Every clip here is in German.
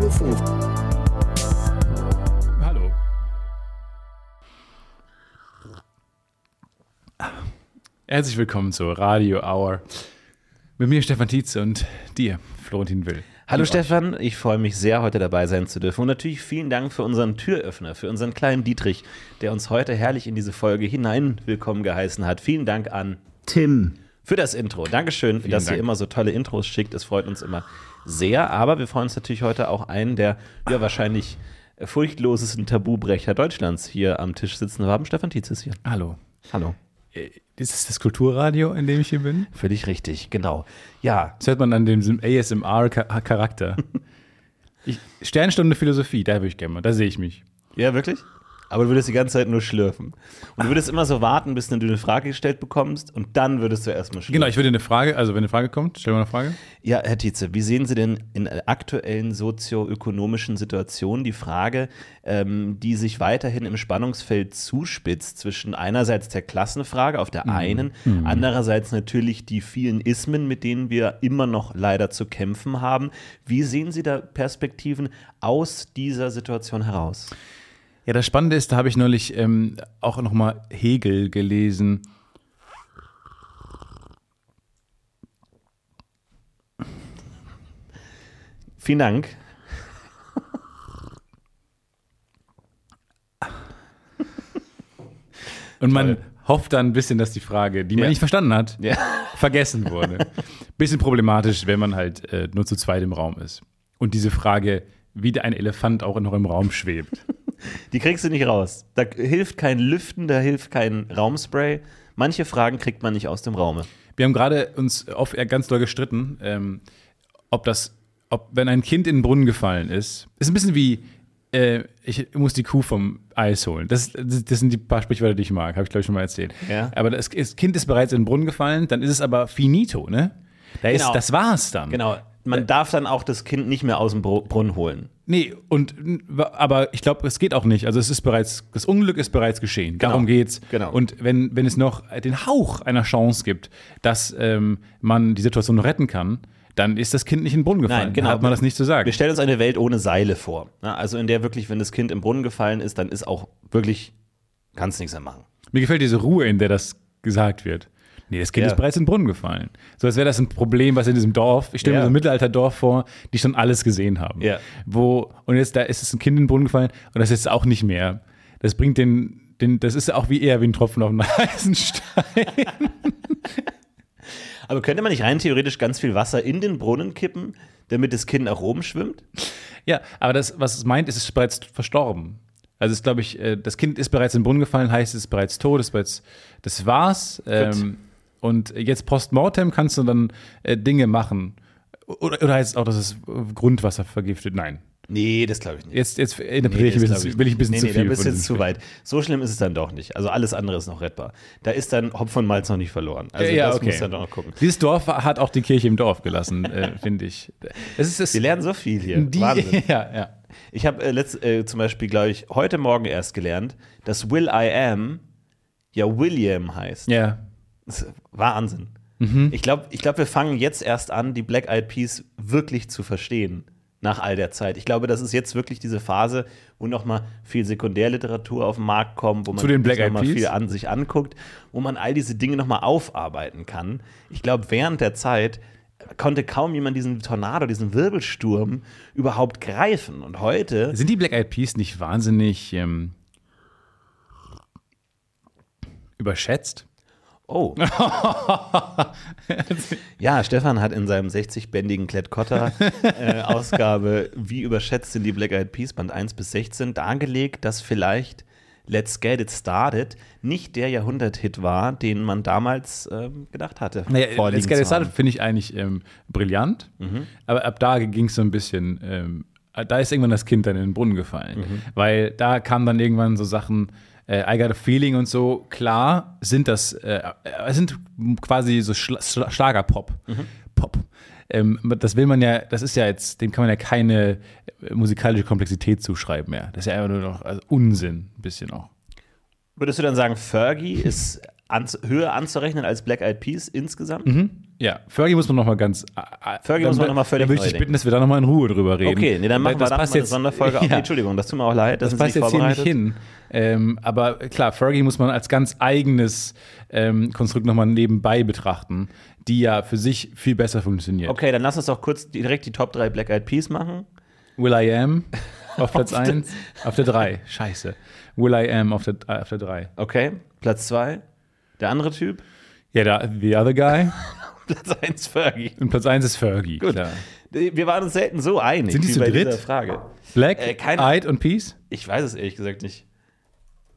UFO. Hallo. Herzlich willkommen zur Radio Hour. Mit mir Stefan Tietze und dir, Florentin Will. Hallo Stefan, ich freue mich sehr, heute dabei sein zu dürfen. Und natürlich vielen Dank für unseren Türöffner, für unseren kleinen Dietrich, der uns heute herrlich in diese Folge hinein willkommen geheißen hat. Vielen Dank an Tim für das Intro. Dankeschön, Vielen dass Dank. ihr immer so tolle Intros schickt. Es freut uns immer sehr. Aber wir freuen uns natürlich heute auch einen der ja, wahrscheinlich furchtlosesten Tabubrecher Deutschlands hier am Tisch sitzen haben. Stefan Tietz ist hier. Hallo. Hallo. Äh, Ist es das Kulturradio, in dem ich hier bin? Völlig richtig, genau. Ja, Das hört man an dem ASMR-Charakter. Sternstunde Philosophie, da würde ich gerne mal, da sehe ich mich. Ja, wirklich? Aber du würdest die ganze Zeit nur schlürfen. Und du würdest immer so warten, bis du eine Frage gestellt bekommst und dann würdest du erstmal schlürfen. Genau, ich würde eine Frage, also wenn eine Frage kommt, stell mal eine Frage. Ja, Herr Tietze, wie sehen Sie denn in aktuellen sozioökonomischen Situationen die Frage, ähm, die sich weiterhin im Spannungsfeld zuspitzt zwischen einerseits der Klassenfrage auf der einen, andererseits natürlich die vielen Ismen, mit denen wir immer noch leider zu kämpfen haben. Wie sehen Sie da Perspektiven aus dieser Situation heraus? Ja, das Spannende ist, da habe ich neulich ähm, auch nochmal Hegel gelesen. Vielen Dank. Und man Toll. hofft dann ein bisschen, dass die Frage, die man Ja. nicht verstanden hat, Ja. vergessen wurde. Bisschen problematisch, wenn man halt äh, nur zu zweit im Raum ist. Und diese Frage, wie ein Elefant auch noch im Raum schwebt. Die kriegst du nicht raus. Da hilft kein Lüften, da hilft kein Raumspray. Manche Fragen kriegt man nicht aus dem Raume. Wir haben gerade uns auf ganz doll gestritten, ähm, ob das, ob, wenn ein Kind in den Brunnen gefallen ist, ist ein bisschen wie, äh, ich muss die Kuh vom Eis holen. Das, das, das sind die paar Sprichwörter, die ich mag, habe ich glaube ich schon mal erzählt. Ja. Aber das, das Kind ist bereits in den Brunnen gefallen, dann ist es aber finito, ne? Da ist, Genau. das war's dann. Genau. Man darf dann auch das Kind nicht mehr aus dem Bru- Brunnen holen. Nee, und aber ich glaube, es geht auch nicht. Also es ist bereits, das Unglück ist bereits geschehen. Darum geht's. Genau. Und wenn, wenn es noch den Hauch einer Chance gibt, dass ähm, man die Situation noch retten kann, dann ist das Kind nicht in den Brunnen gefallen. Nein, genau. Dann hat man das nicht zu sagen. Wir stellen uns eine Welt ohne Seile vor. Also in der wirklich, wenn das Kind im Brunnen gefallen ist, dann ist auch wirklich, kannst nichts mehr machen. Mir gefällt diese Ruhe, in der das gesagt wird. Nee, das Kind Ja. ist bereits in den Brunnen gefallen. So als wäre das ein Problem, was in diesem Dorf, ich stelle Ja. mir so ein Mittelalterdorf vor, die schon alles gesehen haben. Ja. Wo, und jetzt da ist es ein Kind in den Brunnen gefallen und das ist jetzt auch nicht mehr. Das bringt den, den das ist auch wie eher wie ein Tropfen auf einen heißen Stein. Aber könnte man nicht rein theoretisch ganz viel Wasser in den Brunnen kippen, damit das Kind nach oben schwimmt? Ja, aber das, was es meint, ist es ist bereits verstorben. Also es ist, glaube ich, äh, das Kind ist bereits in den Brunnen gefallen, heißt es ist bereits tot, ist bereits, das war's. Ähm, und jetzt postmortem kannst du dann äh, Dinge machen. Oder, oder heißt es auch, dass es Grundwasser vergiftet? Nein. Nee, das glaube ich nicht. Jetzt, jetzt interpretiere ich, das ein bisschen, will ich ein bisschen nee, zu nee, viel. Da bist jetzt zu weit. So schlimm ist es dann doch nicht. Also alles andere ist noch rettbar. Da ist dann Hopf und Malz noch nicht verloren. Also Ja, das okay. muss dann doch noch gucken. Dieses Dorf hat auch die Kirche im Dorf gelassen, äh, finde ich. Es ist, es, Wir lernen so viel hier. die, Wahnsinn. ja, ja. Ich habe äh, letzt, äh, zum Beispiel, glaube ich, heute Morgen erst gelernt, dass Will I Am ja William heißt. Ja. Wahnsinn. Mhm. Ich glaube, ich glaub, wir fangen jetzt erst an, die Black Eyed Peas wirklich zu verstehen. Nach all der Zeit. Ich glaube, das ist jetzt wirklich diese Phase, wo nochmal viel Sekundärliteratur auf den Markt kommt, wo man Zu den Black noch mal viel an sich anguckt, wo man all diese Dinge nochmal aufarbeiten kann. Ich glaube, während der Zeit konnte kaum jemand diesen Tornado, diesen Wirbelsturm überhaupt greifen. Und heute Sind die Black Eyed Peas nicht wahnsinnig ähm, überschätzt? Oh. ja, Stefan hat in seinem 60-bändigen Klett-Cotta-Ausgabe Wie überschätzt sind die Black Eyed Peas, Band 1 bis 16, dargelegt, dass vielleicht Let's Get It Started nicht der Jahrhunderthit war, den man damals ähm, gedacht hatte. Naja, Let's Get It. Started finde ich eigentlich ähm, brillant, Mhm. aber ab da ging es so ein bisschen, ähm, da ist irgendwann das Kind dann in den Brunnen gefallen, Mhm. weil da kamen dann irgendwann so Sachen, äh, I Got a Feeling und so, klar sind das, äh, äh, sind quasi so Schla Schla Schlagerpop, Mhm. Pop. Ähm, das will man ja, das ist ja jetzt, dem kann man ja keine äh, musikalische Komplexität zuschreiben mehr. Das ist ja einfach nur noch also Unsinn, ein bisschen auch. Würdest du dann sagen, Fergie ist anz höher anzurechnen als Black Eyed Peas insgesamt? Ja, Fergie muss man noch mal ganz. äh, Fergie muss man noch mal völlig Dann würde ich dich bitten, dass wir da noch mal in Ruhe drüber reden. Okay, nee, dann machen Weil wir da mal eine jetzt- Sonderfolge. Ja. Nee, Entschuldigung, das tut mir auch leid, Das Sie passt jetzt hier nicht hin. Ähm, aber klar, Fergie muss man als ganz eigenes ähm, Konstrukt nochmal nebenbei betrachten, die ja für sich viel besser funktioniert. Okay, dann lass uns doch kurz direkt die Top 3 Black Eyed Peas machen. Will I Am auf Platz Auf der- 1, auf der 3. Scheiße. Will I Am auf der, äh, auf der 3. Okay, Platz 2. Der andere Typ. Ja, da, The Other Guy. Platz 1 Fergie. Und Platz 1 ist Fergie. Gut. Klar. Wir waren uns selten so einig Sind die zu bei dritt? dieser Frage. Black, Äh, Eyed und Peace? Ich weiß es ehrlich gesagt nicht.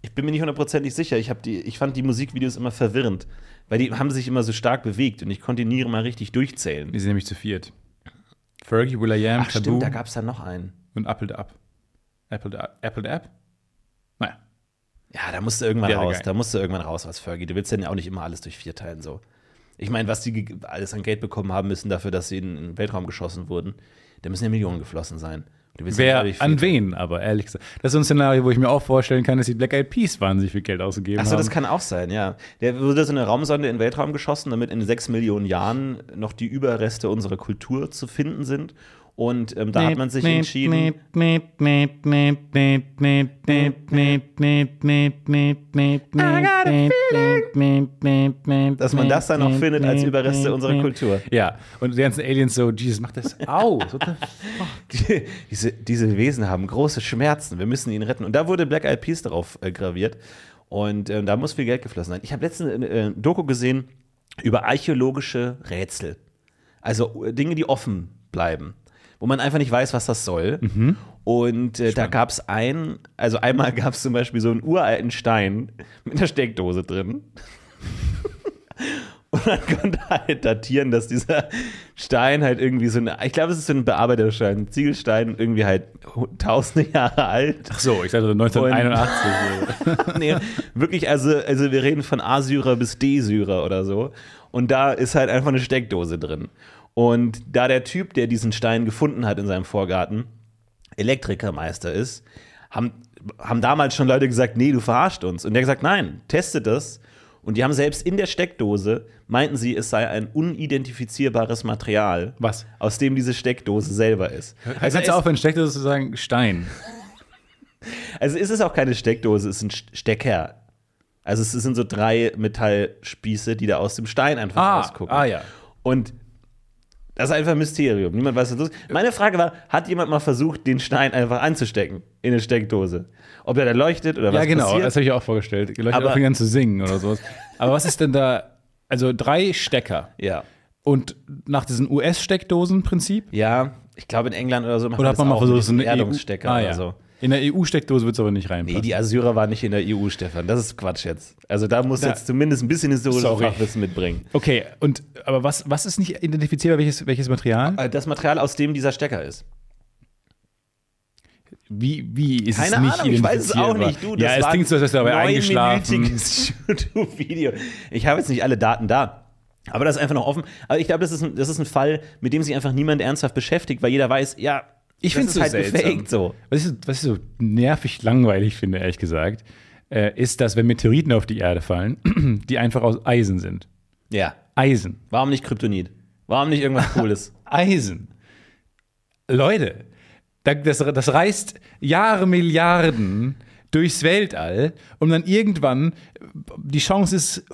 Ich bin mir nicht hundertprozentig sicher. Ich, die, ich fand die Musikvideos immer verwirrend, weil die haben sich immer so stark bewegt und ich konnte die nie immer richtig durchzählen. Die sind nämlich zu viert. Fergie, Will I Am, Ach Taboo stimmt, da gab es da noch einen. und Apple the Up. Apple the, Apple the App? Da musste irgendwann Wäre raus. geil. Da musste irgendwann raus, was Fergie. Du willst ja auch nicht immer alles durch vier teilen so. Ich meine, was die alles an Geld bekommen haben müssen dafür, dass sie in den Weltraum geschossen wurden, da müssen ja Millionen geflossen sein. Du Wer, an wen aber, ehrlich gesagt. Das ist so ein Szenario, wo ich mir auch vorstellen kann, dass die Black Eyed Peas wahnsinnig viel Geld ausgegeben Achso, haben. das kann auch sein, ja. Der wurde so eine Raumsonde in den Weltraum geschossen, damit in sechs Millionen Jahren noch die Überreste unserer Kultur zu finden sind. Und ähm, da hat man sich entschieden, dass man das dann noch findet als Überreste unserer Kultur. Ja, und die ganzen Aliens so, Jesus, mach das aus. What the fuck? Die, diese, diese Wesen haben große Schmerzen, wir müssen ihn retten. Und da wurde Black Eyed Peas darauf äh, graviert. Und ähm, da muss viel Geld geflossen sein. Ich habe letztens ein äh, Doku gesehen über archäologische Rätsel. Also äh, Dinge, die offen bleiben, wo man einfach nicht weiß, was das soll. Und äh, da gab es ein, also einmal gab es zum Beispiel so einen uralten Stein mit einer Steckdose drin. Und man konnte halt datieren, dass dieser Stein halt irgendwie so eine, ich glaube, es ist so ein Bearbeiterstein, ein Ziegelstein, irgendwie halt tausende Jahre alt. Ach so, ich sagte 1981. nee, wirklich, also, also wir reden von A-Syrer bis D-Syrer oder so. Und da ist halt einfach eine Steckdose drin. Und da der Typ, der diesen Stein gefunden hat in seinem Vorgarten, Elektrikermeister ist, haben, haben damals schon Leute gesagt, nee, du verarscht uns. Und der hat gesagt, nein, testet das. Und die haben selbst in der Steckdose, meinten sie, es sei ein unidentifizierbares Material, Was? aus dem diese Steckdose selber ist. Also es, du aufhören, Steckdose zu sagen, Stein. also ist es auch keine Steckdose, es ist ein St- Stecker. Also es sind so drei Metallspieße, die da aus dem Stein einfach Ah, rausgucken. ah ja. Und das ist einfach ein Mysterium. Niemand weiß, was los ist. Meine Frage war, hat jemand mal versucht, den Stein einfach anzustecken in eine Steckdose? Ob der da leuchtet oder was Ja, genau, passiert? das habe ich auch vorgestellt. Leute Aber- aufhören zu singen oder sowas. Aber was ist denn da, also drei Stecker ja. und nach diesem US-Steckdosen-Prinzip? Ja, ich glaube in England oder so macht Oder man hat man mal auch versucht, so eine diesem Erdungsstecker EU ah, oder ja. so. In der EU-Steckdose wird es aber nicht reinpassen. Nee, die Assyrer waren nicht in der EU, Stefan. Das ist Quatsch jetzt. Also da muss jetzt zumindest ein bisschen historisches Sorry. Fachwissen mitbringen. okay, und aber was, was ist nicht identifizierbar, welches, welches Material? Äh, Das Material, aus dem dieser Stecker ist. Wie, wie ist Keine es nicht Ahnung, ich weiß es auch nicht. Du, ja, es war klingt so, als wärst du dabei ein eingeschlafen. YouTube-Video. Ich habe jetzt nicht alle Daten da. Aber das ist einfach noch offen. Aber ich glaube, das ist, ein, das ist ein Fall, mit dem sich einfach niemand ernsthaft beschäftigt, weil jeder weiß, ja, Ich finde es so halt seltsam. gefaked so. Was ich, was ich so nervig langweilig finde, ehrlich gesagt, äh, ist, dass wenn Meteoriten auf die Erde fallen, die einfach aus Eisen sind. Ja. Eisen. Warum nicht Kryptonit? Warum nicht irgendwas Cooles? Eisen. Leute, da- das, das reist Jahre, Milliarden durchs Weltall und dann irgendwann, die Chance ist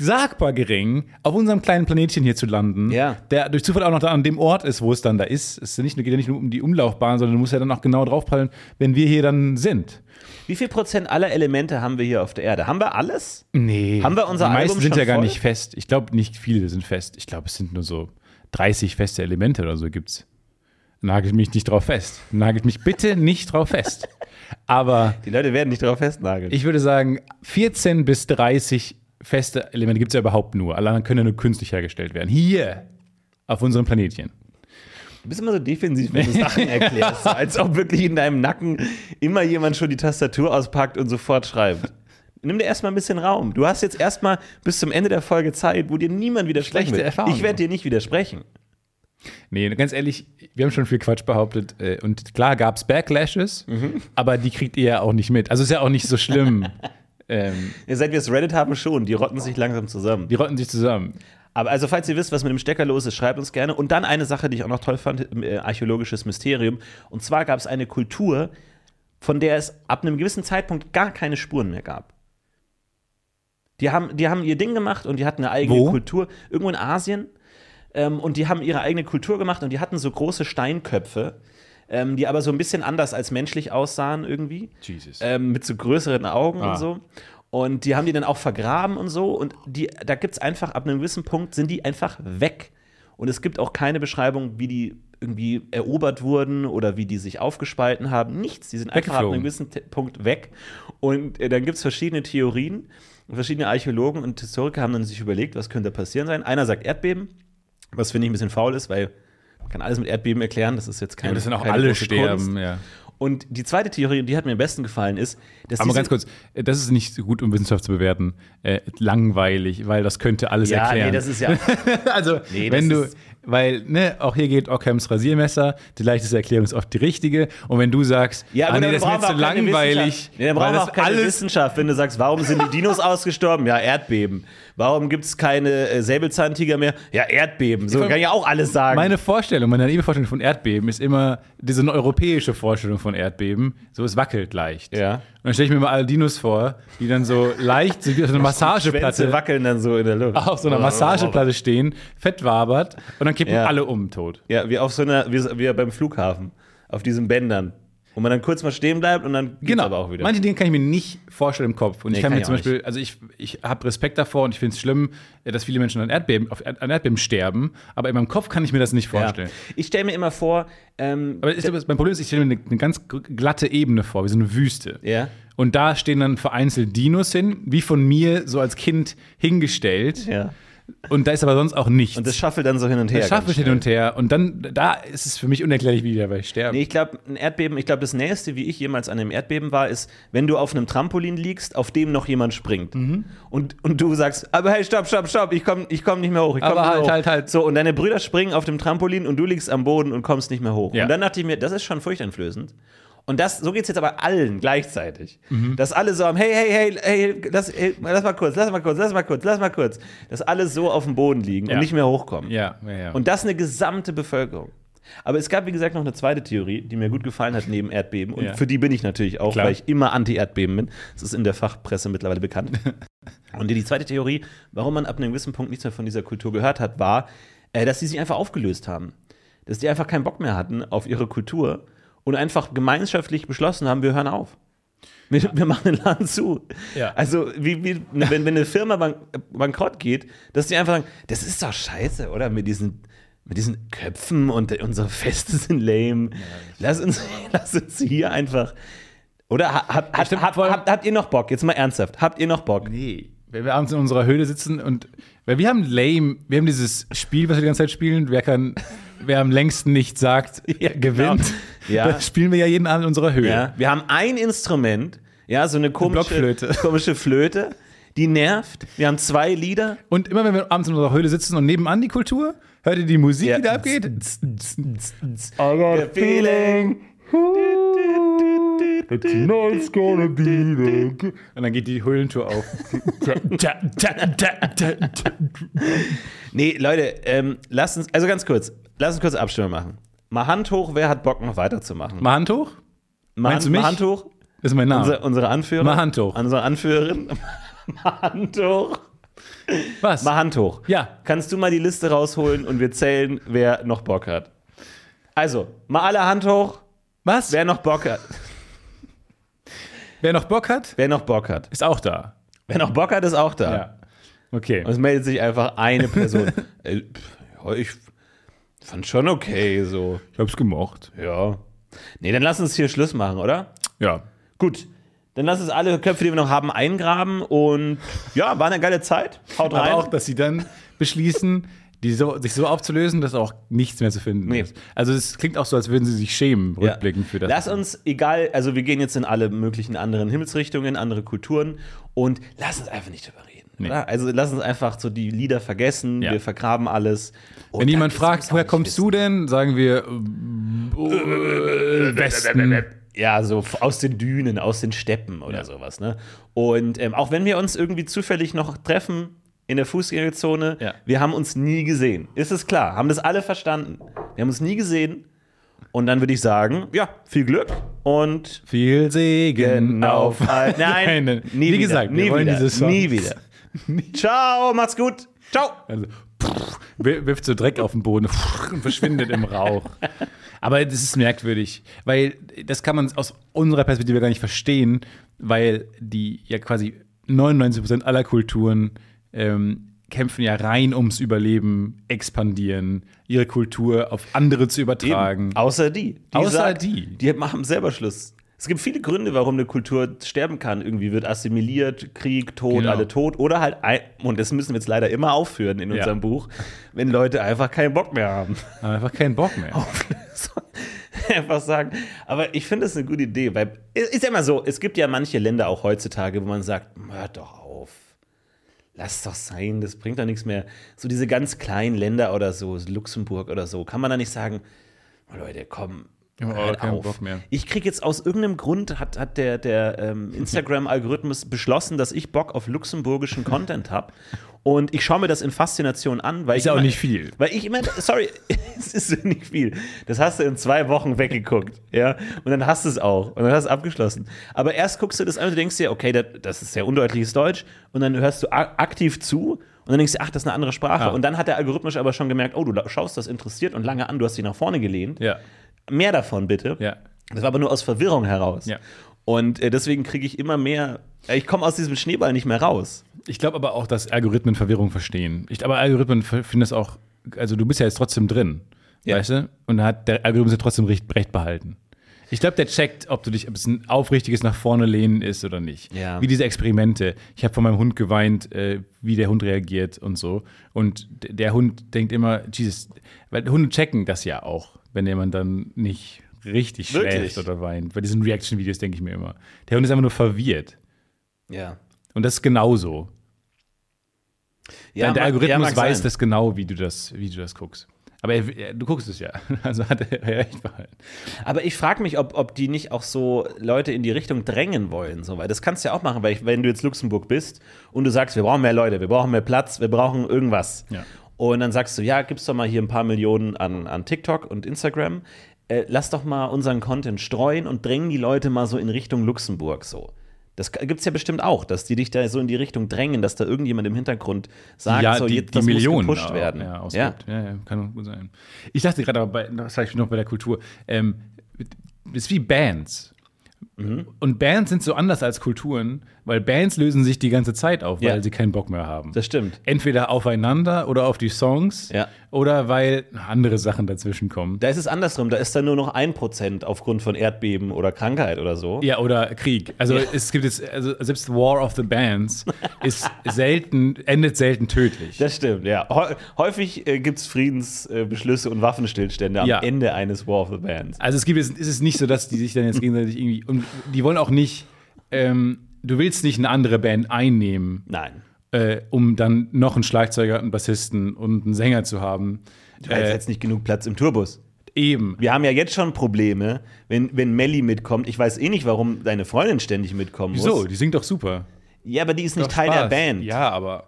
unsagbar gering, auf unserem kleinen Planetchen hier zu landen, Ja. der durch Zufall auch noch da an dem Ort ist, wo es dann da ist. Es nicht, nur- geht ja nicht nur um die Umlaufbahn, sondern du musst ja dann auch genau draufprallen, wenn wir hier dann sind. Wie viel Prozent aller Elemente haben wir hier auf der Erde? Haben wir alles? Nee. Haben wir unser Die meisten Album sind ja gar voll? nicht fest. Ich glaube, nicht viele sind fest. Ich glaube, es sind nur so 30 feste Elemente oder so gibt's. Nagelt mich nicht drauf fest. Nagelt mich bitte nicht drauf fest. Aber Die Leute werden nicht darauf festnageln. ich würde sagen, 14 bis 30 feste Elemente gibt es ja überhaupt nur. Alle anderen können ja nur künstlich hergestellt werden. Hier, auf unserem Planetchen. Du bist immer so defensiv, wenn du Sachen erklärst. als ob wirklich in deinem Nacken immer jemand schon die Tastatur auspackt und sofort schreibt. Nimm dir erstmal ein bisschen Raum. Du hast jetzt erstmal bis zum Ende der Folge Zeit, wo dir niemand widersprechen Schlechte. Erfahrung. Ich werde dir nicht widersprechen. Nee, ganz ehrlich, wir haben schon viel Quatsch behauptet. äh, Und klar gab es Backlashes, aber die kriegt ihr ja auch nicht mit. Also ist ja auch nicht so schlimm. Ähm, Ja, Seit wir das Reddit haben schon, die rotten sich langsam zusammen. die rotten sich zusammen. Aber also, falls ihr wisst, was mit dem Stecker los ist, schreibt uns gerne. Und dann eine Sache, die ich auch noch toll fand, äh, archäologisches Mysterium. Und zwar gab es eine Kultur, von der es ab einem gewissen Zeitpunkt gar keine Spuren mehr gab. Die haben, die haben ihr Ding gemacht und die hatten eine eigene Wo? Kultur. Irgendwo in Asien. Ähm, und die haben ihre eigene Kultur gemacht und die hatten so große Steinköpfe, ähm, die aber so ein bisschen anders als menschlich aussahen irgendwie Jesus. ähm, mit so größeren Augen Ah. und so. Und die haben die dann auch vergraben und so. Und die, da gibt es einfach, ab einem gewissen Punkt sind die einfach weg. Und es gibt auch keine Beschreibung, wie die irgendwie erobert wurden oder wie die sich aufgespalten haben. Nichts. Die sind einfach ab einem gewissen Punkt weg. Und äh, dann gibt es verschiedene Theorien. Verschiedene Archäologen und Historiker haben dann sich überlegt, was könnte passieren sein. Einer sagt Erdbeben, was finde ich ein bisschen faul ist, weil man kann alles mit Erdbeben erklären. Das ist jetzt keine Aber das sind auch alle sterben, ja. Und die zweite Theorie, die hat mir am besten gefallen, ist, dass Aber ganz kurz, äh, das ist nicht so gut, um Wissenschaft zu bewerten. Äh, langweilig, weil das könnte alles Ja, erklären. nee, das ist ja. also, Nee, wenn du, weil, ne, auch hier geht Ockhams Rasiermesser, die leichteste Erklärung ist oft die richtige. Und wenn du sagst, Ja, ah, nee, das ist mir zu langweilig. Nee, dann brauchen wir auch keine Wissenschaft, wenn du sagst, warum sind die Dinos ausgestorben? Ja, Erdbeben. Warum gibt es keine äh, Säbelzahntiger mehr? Ja, Erdbeben. So kann ich ja auch alles sagen. Meine Vorstellung, meine naive Vorstellung von Erdbeben ist immer diese eine europäische Vorstellung von Erdbeben. So, es wackelt leicht. Ja. Und dann stelle ich mir mal alle Dinos vor, die dann so leicht, so so einer Schwänze Massageplatte, wackeln dann so in der Luft. auf so einer Massageplatte stehen, fett wabert und dann kippen Ja. alle um tot. Ja, wie auf so einer, wie, wie beim Flughafen. Auf diesen Bändern. Wo man dann kurz mal stehen bleibt und dann geht's Genau. aber auch wieder. Manche Dinge kann ich mir nicht vorstellen im Kopf. Und Nee, ich kann kann mir zum Beispiel, also ich, ich habe Respekt davor und ich finde es schlimm, äh, dass viele Menschen an Erdbeben, an Erdbeben sterben. Aber in meinem Kopf kann ich mir das nicht ja. vorstellen. Ich stelle mir immer vor, ähm, Aber ist, mein Problem ist, ich stelle mir eine, eine ganz glatte Ebene vor, wie so eine Wüste. Ja. Und da stehen dann vereinzelt Dinos hin, wie von mir so als Kind hingestellt. ja. Und da ist aber sonst auch nichts. Und das schaffelt dann so hin und her. das ganz schaffe ich hin und her. Und dann, da ist es für mich unerklärlich, wie die dabei sterben. Nee, ich glaube, ein Erdbeben, ich glaube, das Nächste, wie ich jemals an einem Erdbeben war, ist, wenn du auf einem Trampolin liegst, auf dem noch jemand springt. Mhm. Und, und du sagst, aber hey, stopp, stopp, stopp, ich komme ich komm nicht mehr hoch. Ich Aber halt, hoch. halt, halt. So, und deine Brüder springen auf dem Trampolin und du liegst am Boden und kommst nicht mehr hoch. Ja. Und dann dachte ich mir, das ist schon furchteinflößend. Und das, so geht es jetzt aber allen gleichzeitig. Mhm. Dass alle so am, hey, hey, hey, hey, lass, hey, lass mal kurz, lass mal kurz, lass mal kurz, lass mal kurz. Dass alle so auf dem Boden liegen Ja. und nicht mehr hochkommen. ja, ja, ja. Und das eine gesamte Bevölkerung. Aber es gab, wie gesagt, noch eine zweite Theorie, die mir gut gefallen hat neben Erdbeben. Und Ja. für die bin ich natürlich auch, Klar. weil ich immer Anti-Erdbeben bin. Das ist in der Fachpresse mittlerweile bekannt. und die zweite Theorie, warum man ab einem gewissen Punkt nichts mehr von dieser Kultur gehört hat, war, äh, dass sie sich einfach aufgelöst haben. Dass die einfach keinen Bock mehr hatten auf ihre Kultur und einfach gemeinschaftlich beschlossen haben, wir hören auf. Wir, wir machen den Laden zu. Ja. Also, wie, wie, wenn, wenn eine Firma bank, bankrott geht, dass die einfach sagen, das ist doch scheiße, oder? Mit diesen, mit diesen Köpfen und unsere Feste sind lame. lass, uns, lass uns hier einfach. Oder ha- hab, hat, stimmt, hab, vor allem- habt, habt ihr noch Bock? Jetzt mal ernsthaft. Habt ihr noch Bock? Nee. Wenn wir abends in unserer Höhle sitzen und weil wir haben lame, wir haben dieses Spiel, was wir die ganze Zeit spielen, wer kann, wer am längsten nicht sagt, Ja, gewinnt. genau. Ja. Das spielen wir ja jeden Abend in unserer Höhle. Ja, wir haben ein Instrument, ja, so eine komische Blockflöte. komische Flöte, die nervt. Wir haben zwei Lieder. Und immer wenn wir abends in unserer Höhle sitzen und nebenan die Kultur, hört ihr die Musik, Ja. die da abgeht? I got a feeling. Tonight's gonna be the Und dann geht die Höhlentour auf. Nee, Leute, ähm, lasst uns, also ganz kurz, lasst uns kurz Abstimmung machen. Mal Hand hoch, wer hat Bock noch weiterzumachen? Mal Hand hoch? Mal, meinst du mich? Mal Hand hoch. Das ist mein Name. Unsere, unsere Anführer. Mal Hand hoch. Unsere Anführerin. mal Hand hoch. Was? Mal Hand hoch. Ja. Kannst du mal die Liste rausholen und wir zählen, wer noch Bock hat? Also, mal alle Hand hoch, Was? Wer noch Bock hat. Wer noch Bock hat, Wer noch Bock hat. ist auch da. Wer noch Bock hat, ist auch da. Ja. Okay. Und es meldet sich einfach eine Person. Ja, ich fand schon okay, so. Ich hab's gemocht. Ja. Nee, dann lass uns hier Schluss machen, oder? Ja. Gut. Dann lass uns alle Köpfe, die wir noch haben, eingraben und ja, war eine geile Zeit. Haut rein. Aber auch, dass sie dann beschließen, die so, sich so aufzulösen, dass auch nichts mehr zu finden Nee. ist. Also es klingt auch so, als würden sie sich schämen, Ja. rückblickend für das. Lass uns, egal, also wir gehen jetzt in alle möglichen anderen Himmelsrichtungen, andere Kulturen und lass uns einfach nicht drüber reden. Nee. Also lass uns einfach so die Lieder vergessen, Ja. wir vergraben alles. Und Wenn jemand fragt, woher kommst wissen. du denn, sagen wir äh, Westen. Ja, so aus den Dünen, aus den Steppen oder Ja. sowas. Ne? Und ähm, auch wenn wir uns irgendwie zufällig noch treffen in der Fußgängerzone, Ja. wir haben uns nie gesehen. Ist es klar? Haben das alle verstanden? Wir haben uns nie gesehen. Und dann würde ich sagen, ja, viel Glück und Viel Segen auf. all- Nein, Nein, nie wie wieder, gesagt, wir nie wollen wieder, diese Songs. nie wieder. Ciao, macht's gut. Ciao. Also, pff, wir- wirft so Dreck auf den Boden und verschwindet im Rauch. Aber das ist merkwürdig, weil das kann man aus unserer Perspektive gar nicht verstehen, weil die ja quasi 99% aller Kulturen ähm, kämpfen ja rein ums Überleben, expandieren, ihre Kultur auf andere zu übertragen. Eben. Außer die. die Außer sagt, die. Die machen selber Schluss. Es gibt viele Gründe, warum eine Kultur sterben kann. Irgendwie wird assimiliert, Krieg, Tod, Genau. alle tot. Oder halt, ein, und das müssen wir jetzt leider immer aufführen in Ja. unserem Buch, wenn Leute einfach keinen Bock mehr haben. Einfach keinen Bock mehr. einfach sagen. Aber ich finde das eine gute Idee, weil es ist ja immer so, es gibt ja manche Länder auch heutzutage, wo man sagt, hört doch auf. Lass doch sein, das bringt doch nichts mehr. So diese ganz kleinen Länder oder so, Luxemburg oder so, kann man da nicht sagen, oh Leute, komm, Ja, auf. Bock mehr. Ich kriege jetzt aus irgendeinem Grund, hat, hat der, der ähm, Instagram-Algorithmus beschlossen, dass ich Bock auf luxemburgischen Content habe. Und ich schaue mir das in Faszination an, weil Ist ich ja auch immer- nicht viel. weil ich immer, sorry, es ist nicht viel. Das hast du in zwei Wochen weggeguckt, ja. Und dann hast du es auch. Und dann hast du es abgeschlossen. Aber erst guckst du das an und du denkst dir, okay, das, das ist sehr undeutliches Deutsch. Und dann hörst du aktiv zu und dann denkst du, ach, das ist eine andere Sprache. Ah. Und dann hat der Algorithmus aber schon gemerkt, oh, du schaust das interessiert und lange an, du hast dich nach vorne gelehnt. Ja, Mehr davon bitte. ja. Das war aber nur aus Verwirrung heraus. Ja. Und äh, deswegen kriege ich immer mehr, äh, ich komme aus diesem Schneeball nicht mehr raus. Ich glaube aber auch, dass Algorithmen Verwirrung verstehen. Ich, aber Algorithmen finden das auch, also du bist ja jetzt trotzdem drin, Ja. weißt du? Und da hat der Algorithmus ja trotzdem recht, recht behalten. Ich glaube, der checkt, ob du dich, ob es ein aufrichtiges nach vorne lehnen ist oder nicht. Ja. Wie diese Experimente. Ich habe von meinem Hund geweint, äh, wie der Hund reagiert und so. Und der Hund denkt immer, Jesus, weil Hunde checken das ja auch, wenn jemand dann nicht richtig Wirklich? schläft oder weint. Bei diesen Reaction-Videos denke ich mir immer. Der Hund ist einfach nur verwirrt. Ja. Und das ist genauso. ja der mag- Algorithmus mag weiß sein. das genau, wie du das, wie du das guckst. Aber er, er, du guckst es ja. Also hat er recht behalten. Aber ich frage mich, ob, ob die nicht auch so Leute in die Richtung drängen wollen. So, weil das kannst du ja auch machen, weil ich, wenn du jetzt Luxemburg bist und du sagst, wir brauchen mehr Leute, wir brauchen mehr Platz, wir brauchen irgendwas. Ja. Und dann sagst du, ja, gib's doch mal hier ein paar Millionen an, an TikTok und Instagram. Äh, lass doch mal unseren Content streuen und drängen die Leute mal so in Richtung Luxemburg so. Das gibt es ja bestimmt auch, dass die dich da so in die Richtung drängen, dass da irgendjemand im Hintergrund sagt, ja, so, die, jetzt, die das Millionen muss gepusht werden. Ja, ja. Ja. Ja, kann gut sein. Ich dachte gerade aber, bei, das sage ich noch bei der Kultur, ähm, ist wie Bands. Mhm. Und Bands sind so anders als Kulturen, weil Bands lösen sich die ganze Zeit auf, weil Ja. sie keinen Bock mehr haben. Das stimmt. Entweder aufeinander oder auf die Songs Ja. Oder weil andere Sachen dazwischen kommen. Da ist es andersrum, da ist dann nur noch ein Prozent aufgrund von Erdbeben oder Krankheit oder so. Ja, oder Krieg. Also es gibt jetzt, also selbst War of the Bands ist selten, endet selten tödlich. Das stimmt, ja. Häu- Häufig äh, gibt es Friedensbeschlüsse und Waffenstillstände am Ja. Ende eines War of the Bands. Also es gibt jetzt, ist es nicht so, dass die sich dann jetzt gegenseitig irgendwie, und die wollen auch nicht, ähm, du willst nicht eine andere Band einnehmen, Nein. Äh, um dann noch einen Schlagzeuger, einen Bassisten und einen Sänger zu haben. Weil es Äh, jetzt nicht genug Platz im Tourbus. eben. Wir haben ja jetzt schon Probleme, wenn, wenn Melly mitkommt. Ich weiß eh nicht, warum deine Freundin ständig mitkommen muss. Wieso? Die singt doch super. Ja, aber die ist nicht Doch Teil der Spaß. Band. Ja, aber.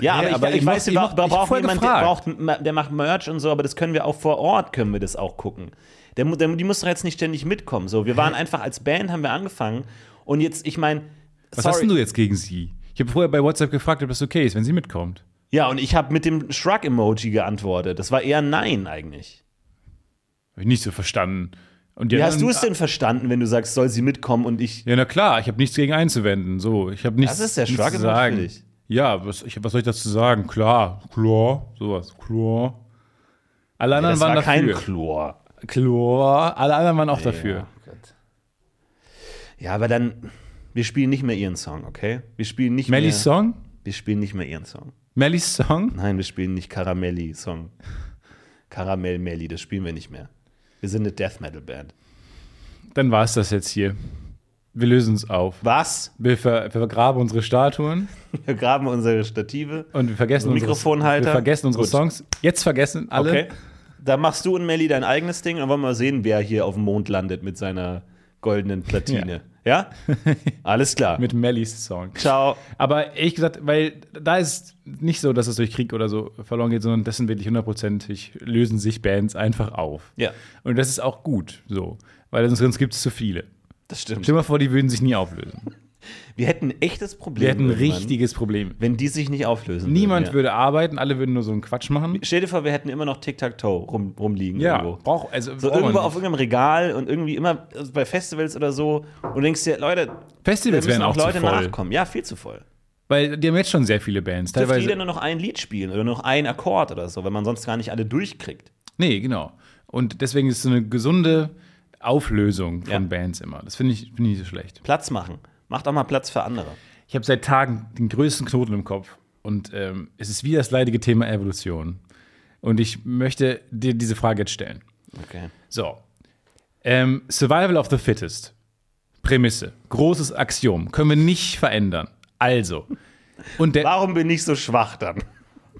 Ja, aber, Ja, ich, aber ich ihr weiß, wir ich brauchen jemanden, der, braucht, der macht Merch und so, aber das können wir auch vor Ort, können wir das auch gucken. Der, der, die muss doch jetzt nicht ständig mitkommen. So, wir waren einfach als Band, haben wir angefangen und jetzt, ich meine, Was hast denn du jetzt gegen sie? Ich habe vorher bei WhatsApp gefragt, ob das okay ist, wenn sie mitkommt. Ja, und ich habe mit dem Shrug-Emoji geantwortet. Das war eher Nein eigentlich. Habe ich nicht so verstanden. Und Wie hast du es denn verstanden, wenn du sagst, soll sie mitkommen und ich. Ja, na klar, ich habe nichts gegen einzuwenden. So, ich habe nichts, Das ist der Shrug zu sagen. für dich. Ja, was, ich, was soll ich dazu sagen? Klar, klar, sowas, klar. Alle anderen Das waren war kein dafür. Chlor. Klar, alle anderen waren auch dafür. Ja, Gott. ja, aber dann, wir spielen nicht mehr ihren Song, okay? Wir spielen nicht Mellys mehr. Song? Wir spielen nicht mehr ihren Song. Mellys Song? Nein, wir spielen nicht Caramelli-Song. Karamell Melli, das spielen wir nicht mehr. Wir sind eine Death Metal Band. Dann war es das jetzt hier. Wir lösen es auf. Was? Wir, ver wir vergraben unsere Statuen Wir graben unsere Stative. und wir vergessen unsere, Mikrofonhalter. wir vergessen unsere Gut. Songs. Jetzt vergessen alle. Okay. da machst du und Melly dein eigenes Ding und dann wollen wir mal sehen, wer hier auf dem Mond landet mit seiner goldenen Platine. Ja? Alles klar. Mit Mellys Song. Ciao. Aber ehrlich gesagt, weil da ist nicht so, dass es durch Krieg oder so verloren geht, sondern das sind wirklich hundertprozentig, lösen sich Bands einfach auf. Ja, Und das ist auch gut so, weil sonst gibt es zu viele. das stimmt. Stell dir mal vor, die würden sich nie auflösen. Wir hätten ein echtes Problem. Wir hätten ein richtiges Problem. Wenn die sich nicht auflösen. Niemand würden, ja. würde arbeiten, alle würden nur so einen Quatsch machen. Stell dir vor, wir hätten immer noch Tic-Tac-Toe rum, rumliegen. Ja, irgendwo. brauch, also So irgendwo auf irgendeinem Regal und irgendwie immer bei Festivals oder so. Und du denkst dir, Leute, Festivals wären auch auch Leute zu voll. nachkommen. Ja, viel zu voll. Weil die haben jetzt schon sehr viele Bands. Dürfte Teilweise. jeder nur noch ein Lied spielen oder nur noch einen Akkord oder so, wenn man sonst gar nicht alle durchkriegt. Nee, genau. Und deswegen ist so eine gesunde Auflösung von Ja. Bands immer. Das finde ich, find ich nicht so schlecht. Platz machen. Macht auch mal Platz für andere. Ich habe seit Tagen den größten Knoten im Kopf. Und ähm, es ist wie das leidige Thema Evolution. Und ich möchte dir diese Frage jetzt stellen. Okay. So. Ähm, Survival of the Fittest. Prämisse. Großes Axiom. Können wir nicht verändern. Also. Und der, Warum bin ich so schwach dann?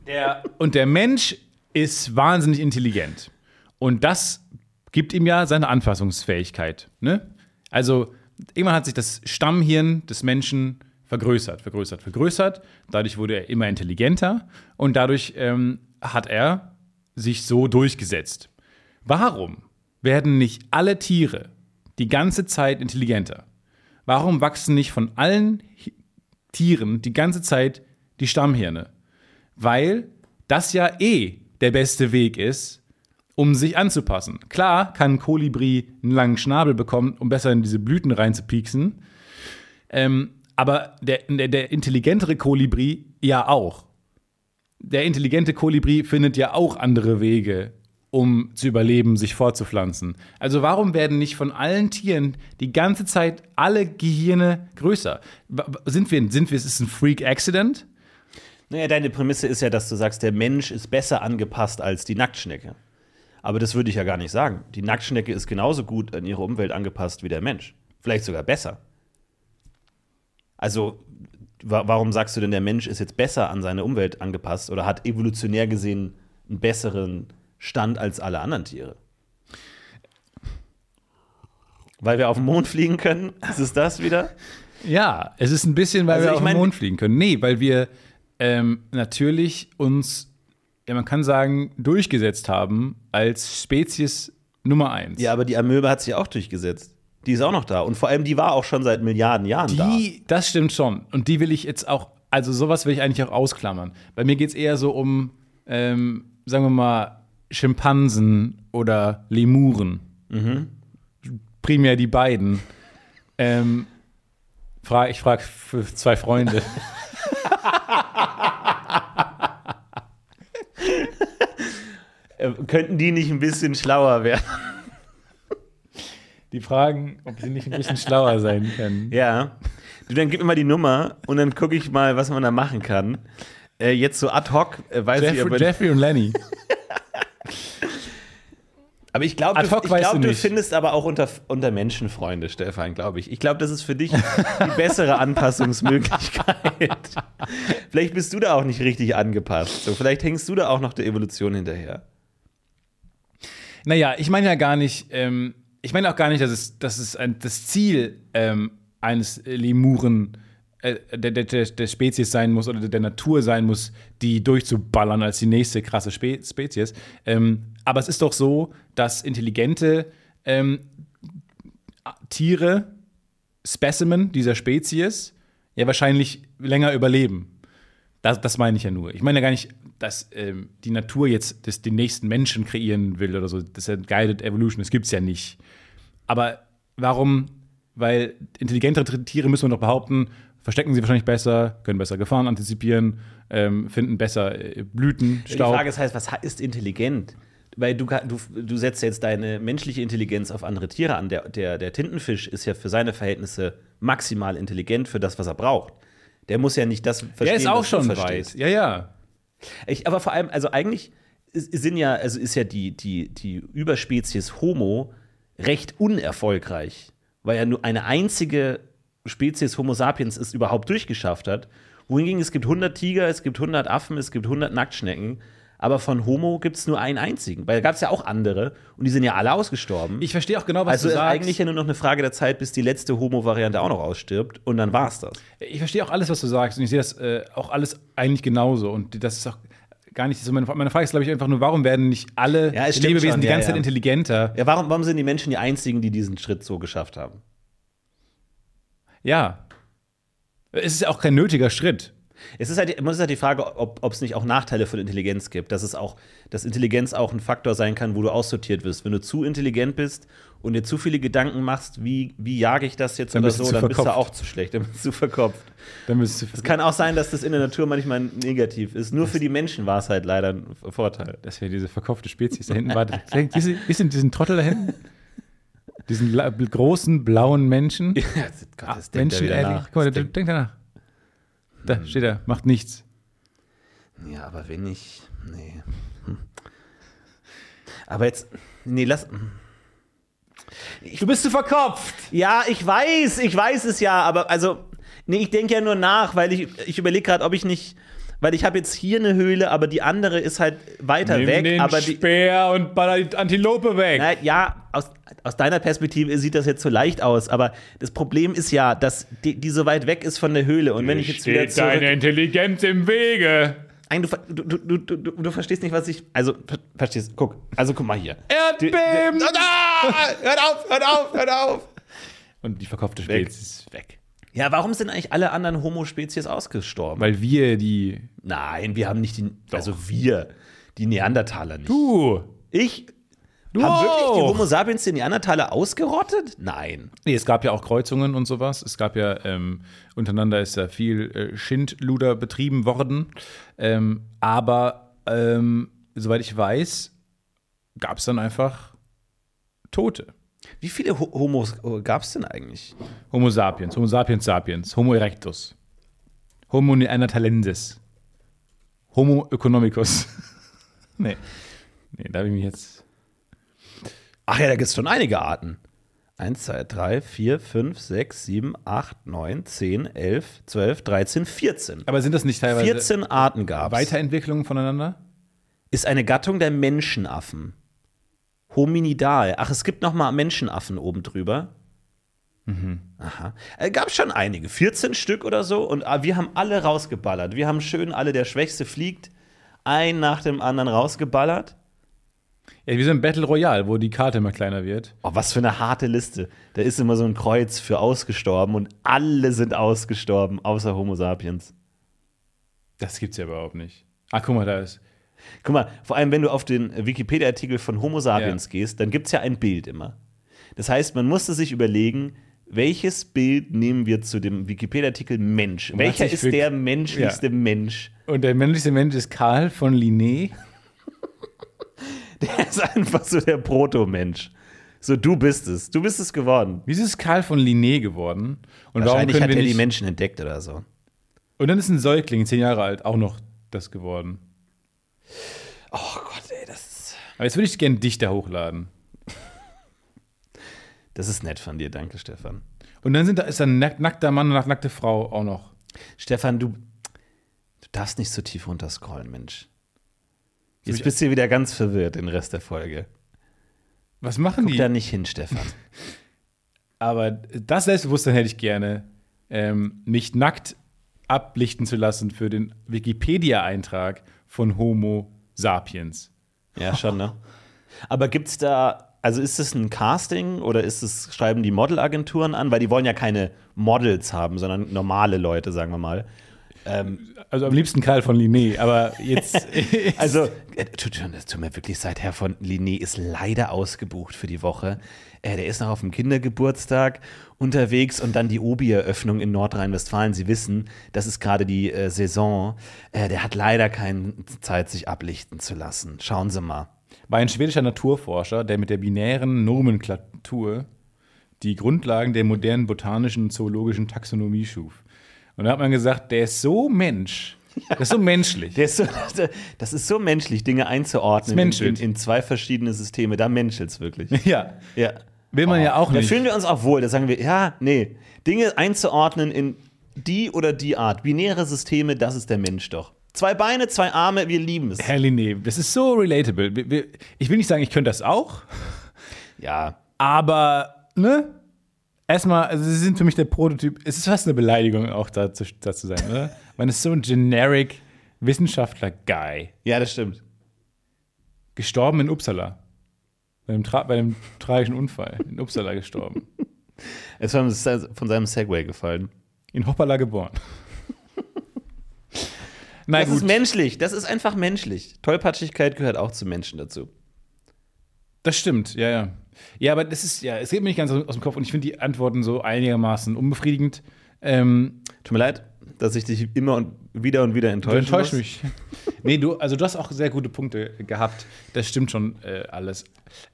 der, und der Mensch ist wahnsinnig intelligent. Und das gibt ihm ja seine Anpassungsfähigkeit. Ne? Also, irgendwann hat sich das Stammhirn des Menschen vergrößert, vergrößert, vergrößert. Dadurch wurde er immer intelligenter und dadurch ähm, hat er sich so durchgesetzt. Warum werden nicht alle Tiere die ganze Zeit intelligenter? Warum wachsen nicht von allen Tieren die ganze Zeit die Stammhirne? Weil das ja eh der beste Weg ist, um sich anzupassen. Klar kann ein Kolibri einen langen Schnabel bekommen, um besser in diese Blüten reinzupieksen. Ähm, aber der, der, der intelligentere Kolibri ja auch. Der intelligente Kolibri findet ja auch andere Wege, um zu überleben, sich fortzupflanzen. Also warum werden nicht von allen Tieren die ganze Zeit alle Gehirne größer? Sind wir, sind wir, ist es ein Freak-Accident? Naja, deine Prämisse ist ja, dass du sagst, der Mensch ist besser angepasst als die Nacktschnecke. Aber das würde ich ja gar nicht sagen. Die Nacktschnecke ist genauso gut an ihre Umwelt angepasst wie der Mensch. Vielleicht sogar besser. Also, wa warum sagst du denn, der Mensch ist jetzt besser an seine Umwelt angepasst oder hat evolutionär gesehen einen besseren Stand als alle anderen Tiere? Weil wir auf den Mond fliegen können? Ist es das wieder? Ja, es ist ein bisschen, weil Also wir auf den Mond fliegen können. Nee, weil wir ähm, natürlich uns, ja, man kann sagen, durchgesetzt haben als Spezies Nummer eins. Ja, aber die Amöbe hat sich auch durchgesetzt. Die ist auch noch da. Und vor allem, die war auch schon seit Milliarden Jahren da. Die, das stimmt schon. Und die will ich jetzt auch, also sowas will ich eigentlich auch ausklammern. Bei mir geht es eher so um, ähm, sagen wir mal, Schimpansen oder Lemuren. Mhm. Primär die beiden. ähm, ich frage für zwei Freunde. könnten die nicht ein bisschen schlauer werden? Die fragen, ob sie nicht ein bisschen schlauer sein können. Ja. Du, dann gib mir mal die Nummer und dann gucke ich mal, was man da machen kann. Äh, jetzt so ad hoc, äh, weiß ich Jeffrey, aber Jeffrey und Lenny. Aber ich glaube, du, ich glaub, du du findest aber auch unter, unter Menschen Freunde, Stefan, glaube ich. Ich glaube, das ist für dich die bessere Anpassungsmöglichkeit. vielleicht bist du da auch nicht richtig angepasst. So, vielleicht hängst du da auch noch der Evolution hinterher. Naja, ich meine ja gar nicht, ähm, ich meine auch gar nicht, dass es, dass es ein, das Ziel ähm, eines Lemuren äh, der, der, der, Spezies sein muss oder der Natur sein muss, die durchzuballern als die nächste krasse Spe Spezies. Ähm, aber es ist doch so, dass intelligente ähm, Tiere, Specimen dieser Spezies, ja wahrscheinlich länger überleben. Das, das meine ich ja nur. Ich meine ja gar nicht, dass ähm, die Natur jetzt das, den nächsten Menschen kreieren will oder so. Das ist ja Guided Evolution, das gibt es ja nicht. Aber warum? Weil intelligentere Tiere, müssen wir doch behaupten, verstecken sie wahrscheinlich besser, können besser Gefahren antizipieren, ähm, finden besser äh, Blüten, Die Staub. Frage ist heißt, was ist intelligent? Weil du, du, du setzt jetzt deine menschliche Intelligenz auf andere Tiere an. Der, der, der Tintenfisch ist ja für seine Verhältnisse maximal intelligent für das, was er braucht. Der muss ja nicht das verstehen, der ist auch schon weit. Ja, ja. Ich, aber vor allem, also eigentlich sind ja, also ist ja die, die, die Überspezies Homo recht unerfolgreich, weil ja nur eine einzige Spezies Homo sapiens es überhaupt durchgeschafft hat. Wohingegen es gibt 100 Tiger, es gibt 100 Affen, es gibt 100 Nacktschnecken, aber von Homo gibt es nur einen einzigen. Weil da gab es ja auch andere und die sind ja alle ausgestorben. Ich verstehe auch genau, was also du ist sagst. eigentlich ja nur noch eine Frage der Zeit, bis die letzte Homo-Variante auch noch ausstirbt und dann war's das. Ich verstehe auch alles, was du sagst und ich sehe das äh, auch alles eigentlich genauso und das ist auch gar nicht so meine, meine Frage ist glaube ich einfach nur warum werden nicht alle Ja, es Lebewesen schon, die ja, ganze ja. Zeit intelligenter Ja, warum, warum sind die Menschen die einzigen, die diesen Schritt so geschafft haben? ja es ist ja auch kein nötiger Schritt Es ist halt, es ist halt die Frage, ob es nicht auch Nachteile von Intelligenz gibt. Dass es auch, dass Intelligenz auch ein Faktor sein kann, wo du aussortiert wirst. Wenn du zu intelligent bist und dir zu viele Gedanken machst, wie, wie jage ich das jetzt Dann oder so, dann bist du verkopft. auch zu schlecht, dann bist du verkopft. dann bist du Es kann auch sein, dass das in der Natur manchmal negativ ist. Nur für die Menschen war es halt leider ein Vorteil. das wäre diese verkopfte Spezies da hinten warte diese, ist denn diesen Trottel da hinten diesen großen blauen Menschen Ja, Gott, Ah, das er Menschen ehrlich guck mal Das der, denkt danach da steht er macht nichts Ja, aber wenn ich. Nee. Hm. Aber jetzt. Nee, lass. du bist zu verkopft Ja, ich weiß, ich weiß es ja, aber also. Nee, ich denke ja nur nach, weil ich, ich überlege gerade, ob ich nicht. Weil ich habe jetzt hier eine Höhle, aber die andere ist halt weiter Nimm weg. den aber die. Speer und baller die Antilope weg Na, ja, aus, aus deiner Perspektive sieht das jetzt so leicht aus, aber das Problem ist ja, dass die, die so weit weg ist von der Höhle. Und wenn ich jetzt wieder steht zurück. deine Intelligenz im Wege Nein, du, du, du, du, verstehst nicht, was ich. Also, ver- verstehst, guck. Also, guck mal hier. Erdbeben Ah, hört auf, hört auf, hört auf. und die verkopfte. Spezies ist weg Ja, warum sind eigentlich alle anderen Homo-Spezies ausgestorben? weil wir die Nein, wir haben nicht die. Also, wir. Die Neandertaler nicht. du Ich. Du haben wirklich die. Homo sapiens die Neandertaler ausgerottet? Nein. Nee, es gab ja auch Kreuzungen und sowas. Es gab ja, ähm, untereinander ist ja viel äh, Schindluder betrieben worden. Ähm, aber ähm, soweit ich weiß, gab es dann einfach Tote. Wie viele Ho Homos gab es denn eigentlich? Homo sapiens, Homo sapiens sapiens, Homo erectus, Homo neanderthalensis, Homo economicus. nee. Nee, da habe ich mich jetzt. Ach ja, da gibt es schon einige Arten. 1, 2, 3, 4, 5, 6, 7, 8, 9, 10, 11, 12, 13, 14. Aber sind das nicht teilweise 14 Arten gab es. Weiterentwicklungen voneinander? Ist eine Gattung der Menschenaffen. Hominidal. Ach, es gibt noch mal Menschenaffen oben drüber. Aha. Äh, gab schon einige. 14 Stück oder so. Und ah, wir haben alle rausgeballert. Wir haben schön alle, der Schwächste fliegt, ein nach dem anderen rausgeballert. Ja, wie so ein Battle Royale, wo die Karte immer kleiner wird. Oh, was für eine harte Liste. Da ist immer so ein Kreuz für ausgestorben und alle sind ausgestorben, außer Homo sapiens. Das gibt's ja überhaupt nicht. Ah, guck mal, da ist. Guck mal, vor allem, wenn du auf den Wikipedia-Artikel von Homo sapiens Ja. gehst, dann gibt es ja ein Bild immer. Das heißt, man musste sich überlegen, welches Bild nehmen wir zu dem Wikipedia-Artikel Mensch? hat Welcher ist der menschlichste Mensch? Und der männlichste Mensch ist Karl von Linné. Der ist einfach so der Proto-Mensch. So, du bist es. Du bist es geworden. Wieso ist Karl von Linné geworden? Und warum Wahrscheinlich können hat wir er die Menschen entdeckt oder so. Und dann ist ein Säugling, zehn Jahre alt, auch noch das geworden. Oh Gott, ey, das ist, Aber jetzt würde ich gerne dich da hochladen. das ist nett von dir. Danke, Stefan. Und dann sind da, ist da ein nack, nackter Mann und eine nackte Frau auch noch. Stefan, du, du darfst nicht so tief runterscrollen, Mensch. Jetzt bist du wieder ganz verwirrt den Rest der Folge. Was machen Guck die? da nicht hin, Stefan. Aber das Selbstbewusstsein hätte ich gerne, ähm, mich nackt ablichten zu lassen für den Wikipedia-Eintrag von Homo sapiens. Ja, schon, ne? Aber gibt's da, also ist es ein Casting oder ist es, schreiben die Modelagenturen an? Weil die wollen ja keine Models haben, sondern normale Leute, sagen wir mal. Also am liebsten Karl von Linné, aber jetzt. Also, äh, tut, mir wirklich leid, Herr von Linné ist leider ausgebucht für die Woche. Äh, der ist noch auf dem Kindergeburtstag unterwegs und dann die Obi-Eröffnung in Nordrhein-Westfalen. Sie wissen, das ist gerade die äh, Saison. Äh, der hat leider keine Zeit, sich ablichten zu lassen. Schauen Sie mal. war ein schwedischer Naturforscher, der mit der binären Nomenklatur die Grundlagen der modernen botanischen und zoologischen Taxonomie schuf. Und da hat man gesagt, der ist so Mensch, der ist so menschlich. Der ist so, das ist so menschlich, Dinge einzuordnen Das in, in, in zwei verschiedene Systeme. Da menschelt es wirklich. ja, Ja. will man ja auch Da nicht. fühlen wir uns auch wohl. Da sagen wir, ja, nee. Dinge einzuordnen in die oder die Art. Binäre Systeme, das ist der Mensch doch. Zwei Beine, zwei Arme, wir lieben es. Helly, nee, das ist so relatable. Ich will nicht sagen, ich könnte das auch, Ja. aber, ne? Erstmal, also sie sind für mich der Prototyp. Es ist fast eine Beleidigung, auch da zu, da zu sein, oder? Man ist so ein generic Wissenschaftler-Guy. Ja, das stimmt. Gestorben in Uppsala. Bei einem, Tra bei einem tragischen Unfall. In Uppsala gestorben. Es war von seinem Segway gefallen. In Hoppala geboren. Na Das ist gut, menschlich. Das ist einfach menschlich. Tollpatschigkeit gehört auch zu Menschen dazu. das stimmt, ja, ja. Ja, aber das ist, ja, es geht mir nicht ganz aus dem Kopf und ich finde die Antworten so einigermaßen unbefriedigend. Ähm, Tut mir leid, dass ich dich immer und wieder und wieder du enttäusche. enttäuscht mich. nee, du, also du hast auch sehr gute Punkte gehabt. Das stimmt schon äh, alles.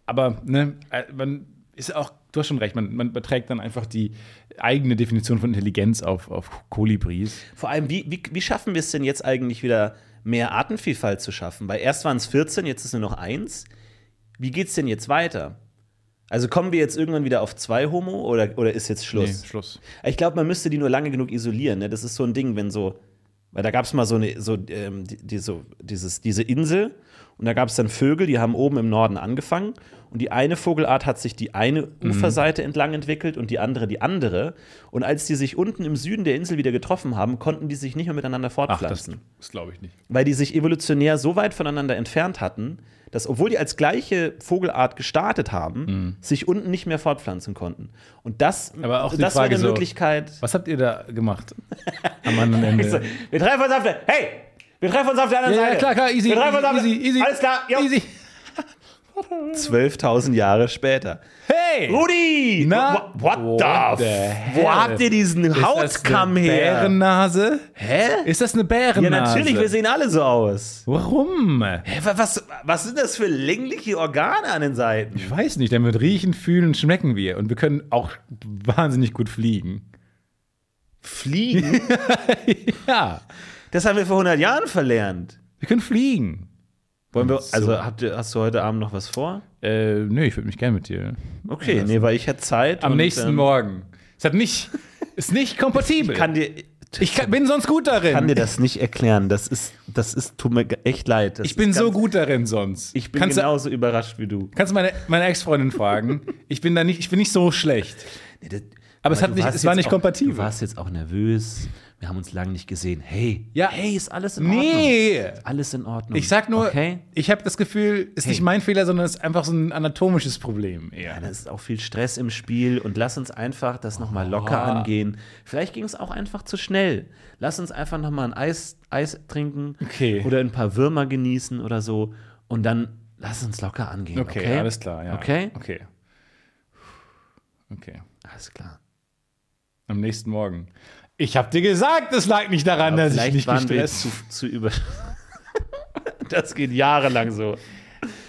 Aber, ne, äh, man ist auch, du hast schon recht, man, man überträgt dann einfach die eigene Definition von Intelligenz auf, auf Kolibris. Vor allem, wie, wie, wie schaffen wir es denn jetzt eigentlich wieder, mehr Artenvielfalt zu schaffen? Weil erst waren es 14, jetzt ist nur noch eins. Wie geht's denn jetzt weiter? Also kommen wir jetzt irgendwann wieder auf zwei Homo oder, oder ist jetzt Schluss? Nee, Schluss. Ich glaube, man müsste die nur lange genug isolieren. Ne? Das ist so ein Ding, wenn so, weil da gab es mal so eine, so, ähm, die, die, so dieses, diese Insel und da gab es dann Vögel, die haben oben im Norden angefangen und die eine Vogelart hat sich die eine Uferseite entlang entwickelt und die andere die andere. Und als die sich unten im Süden der Insel wieder getroffen haben, konnten die sich nicht mehr miteinander Ach, das, fortpflanzen das glaube ich nicht. weil die sich evolutionär so weit voneinander entfernt hatten, dass, obwohl die als gleiche Vogelart gestartet haben, sich unten nicht mehr fortpflanzen konnten. Und das, Aber auch die das Frage war eine so- Möglichkeit. Was habt ihr da gemacht? Am anderen Ende. wir treffen uns auf der. Hey! Wir treffen uns auf der anderen Ja, ja, Seite. klar, klar, easy. Wir treffen uns auf easy, easy. Alles klar, jo. Easy. 12.000 Jahre später. Hey! Rudi! Na, What, what what the? the f- Wo habt ihr diesen Hautkamm eine her? Bärennase? Hä? Ist das eine Bärennase? Ja, natürlich, wir sehen alle so aus. Warum? Hä, wa- was, was sind das für längliche Organe an den Seiten? Ich weiß nicht, damit riechen, fühlen und schmecken wir. Und wir können auch wahnsinnig gut fliegen. Fliegen? Ja, Das haben wir vor 100 Jahren verlernt. wir können fliegen. Wollen wir, So. also habt ihr, hast du heute Abend noch was vor? Äh, nö, ich würde mich gerne mit dir. Okay, nee, weil ich hätte Zeit. Am und, nächsten ähm, Morgen. Es hat nicht, ist nicht kompatibel. Kann dir, ich kann, bin sonst gut darin. kann dir das nicht erklären. Das ist, das ist, tut mir echt leid. Das ich bin ist so ganz- gut darin sonst. Ich bin kannst du, genauso überrascht wie du. kannst du meine, meine Ex-Freundin fragen? Ich bin da nicht, ich bin nicht so schlecht. Nee, das, Aber es hat du nicht- es war nicht auch, kompatibel. Du warst jetzt auch nervös. Wir haben uns lange nicht gesehen. Hey, Ja. hey, ist alles in Ordnung? Nee! Alles in Ordnung. Ich sag nur, Okay. ich habe das Gefühl, ist Hey. nicht mein Fehler, sondern es ist einfach so ein anatomisches Problem eher. Ja, da ist auch viel Stress im Spiel und lass uns einfach das nochmal locker Oh. angehen. Vielleicht ging es auch einfach zu schnell. Lass uns einfach nochmal ein Eis, Eis trinken Okay. oder ein paar Würmer genießen oder so und dann lass uns locker angehen. Okay, Okay, alles klar, ja. Okay? Okay. Okay. Alles klar. Am nächsten Morgen. Ich habe dir gesagt, es lag nicht daran, dass ich nicht waren gestresst zu, zu über. das geht jahrelang so.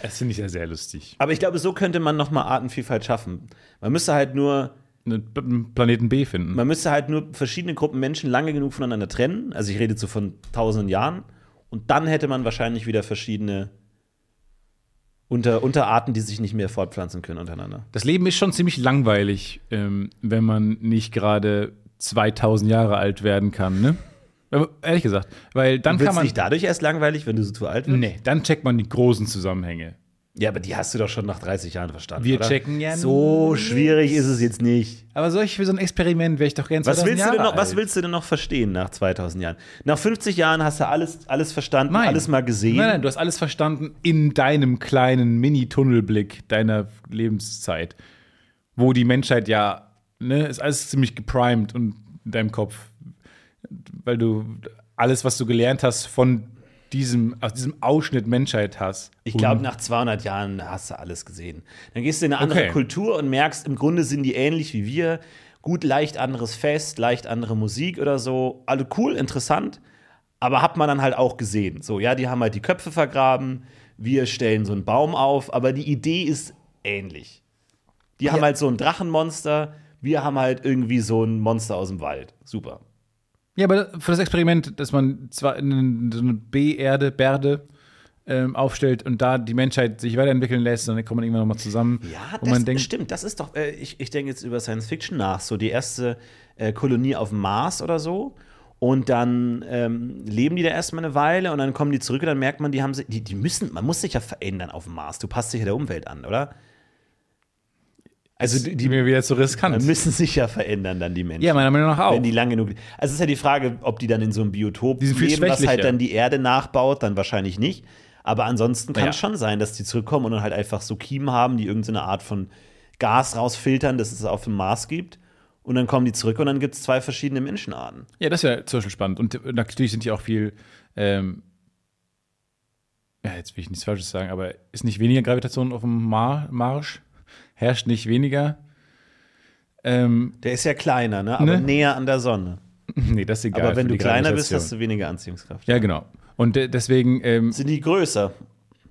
Das finde ich ja sehr lustig. Aber ich glaube, so könnte man nochmal Artenvielfalt schaffen. Man müsste halt nur Einen Planeten B finden. Man müsste halt nur verschiedene Gruppen Menschen lange genug voneinander trennen. Also ich rede so von tausenden Jahren. Und dann hätte man wahrscheinlich wieder verschiedene Unter Unterarten, die sich nicht mehr fortpflanzen können untereinander. Das Leben ist schon ziemlich langweilig, ähm, wenn man nicht gerade 2000 Jahre alt werden kann, ne? Ehrlich gesagt. Weil dann kann man. nicht dadurch erst langweilig, wenn du so zu alt wirst? Nee, dann checkt man die großen Zusammenhänge. Ja, aber die hast du doch schon nach 30 Jahren verstanden. Wir oder? checken ja So schwierig ist es jetzt nicht. Aber solch für so ein Experiment wäre ich doch gerne Was 2000 willst, du Jahre denn noch, was alt. willst du denn noch verstehen nach 2000 Jahren? Nach 50 Jahren hast du alles, alles verstanden, Nein. alles mal gesehen. Nein, nein, du hast alles verstanden in deinem kleinen Mini-Tunnelblick deiner Lebenszeit, wo die Menschheit ja, ne, ist alles ziemlich geprimed und in deinem Kopf, weil du alles, was du gelernt hast von diesem, aus diesem Ausschnitt Menschheit hast. Ich glaube, nach 200 Jahren hast du alles gesehen. Dann gehst du in eine andere Okay. Kultur und merkst, im Grunde sind die ähnlich wie wir. Gut, leicht anderes Fest, leicht andere Musik oder so. Alle cool, interessant. Aber hat man dann halt auch gesehen. So, ja, die haben halt die Köpfe vergraben. Wir stellen so einen Baum auf. Aber die Idee ist ähnlich. Die haben halt so ein Drachenmonster. Wir haben halt irgendwie so ein Monster aus dem Wald. Super. Ja, aber für das Experiment, dass man zwar eine, B-Erde, Berde ähm, aufstellt und da die Menschheit sich weiterentwickeln lässt, dann kommt man irgendwann nochmal zusammen. Ja, das man denkt, stimmt. Das ist doch, äh, ich, ich denke jetzt über Science Fiction nach, so die erste äh, Kolonie auf dem Mars oder so. Und dann ähm, leben die da erstmal eine Weile und dann kommen die zurück und dann merkt man, die haben sich, die, die müssen, man muss sich ja verändern auf dem Mars. Du passt dich ja der Umwelt an, oder? Also die, Die mir wieder zu riskant. die müssen sich ja verändern dann die Menschen. Ja, meiner Meinung nach auch. Wenn die lang genug. Also es ist ja die Frage, ob die dann in so einem Biotop leben, was halt dann die Erde nachbaut, dann wahrscheinlich nicht. Aber ansonsten kann Ja. es schon sein, dass die zurückkommen und dann halt einfach so Kiemen haben, die irgendeine Art von Gas rausfiltern, das es auf dem Mars gibt. Und dann kommen die zurück und dann gibt es zwei verschiedene Menschenarten. Ja, das wäre zum Beispiel spannend. Und natürlich sind die auch viel, ähm, ja, jetzt will ich nichts Falsches sagen, aber ist nicht weniger Gravitation auf dem Mar Marsch? Herrscht nicht weniger? Ähm, Der ist ja kleiner, ne? aber Ne? näher an der Sonne. nee, das ist egal. aber wenn du kleiner bist, hast du weniger Anziehungskraft. Ja, genau. Und de deswegen, ähm, Sind die größer?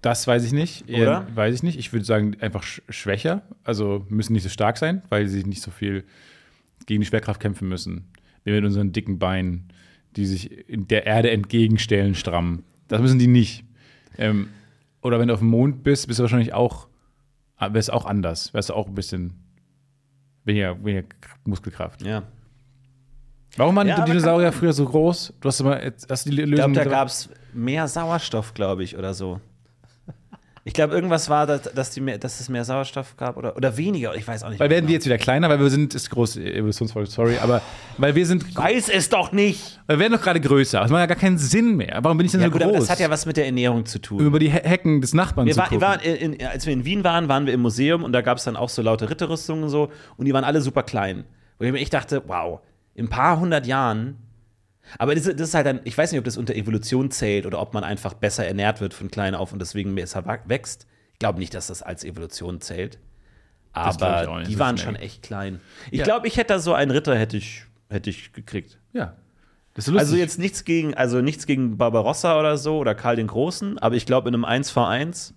das weiß ich nicht. Eher, Oder? Weiß ich nicht. Ich würde sagen, einfach sch schwächer. Also müssen nicht so stark sein, weil sie nicht so viel gegen die Schwerkraft kämpfen müssen. Wie mit unseren dicken Beinen, die sich in der Erde entgegenstellen, stramm. Das müssen die nicht. Ähm, oder wenn du auf dem Mond bist, bist du wahrscheinlich auch, wäre es auch anders. Wärst du auch ein bisschen weniger, weniger Muskelkraft. Ja. Warum waren Ja, die Dinosaurier früher so groß? Du hast immer, hast die Ich Lösung glaube, da gab es mehr Sauerstoff, glaube ich, oder so. Ich glaube, irgendwas war, dass, dass, die mehr, dass es mehr Sauerstoff gab oder, oder weniger. Ich weiß auch nicht. Weil werden wir jetzt wieder kleiner, weil wir sind, ist große Evolutionsfolge, sorry, aber weil wir sind, Weiß es doch nicht. wir werden doch gerade größer. Das macht ja gar keinen Sinn mehr. Warum bin ich denn Ja, so gut, aber groß? das hat ja was mit der Ernährung zu tun. über die He Hecken des Nachbarn Wir, zu war, gucken. waren in, in, als wir in Wien waren, waren wir im Museum und da gab es dann auch so laute Ritterrüstungen und so und die waren alle super klein. Wo ich mir echt dachte, wow, in ein paar hundert Jahren. Aber das, das ist halt dann, ich weiß nicht, ob das unter Evolution zählt oder ob man einfach besser ernährt wird von klein auf und deswegen besser wächst. Ich glaube nicht, dass das als Evolution zählt. Aber die waren schon echt klein. Ich Ja. glaube, ich hätte da so einen Ritter hätte ich, hätte ich gekriegt. ja. Also jetzt nichts gegen, also nichts gegen Barbarossa oder so oder Karl den Großen, aber ich glaube in einem 1v1,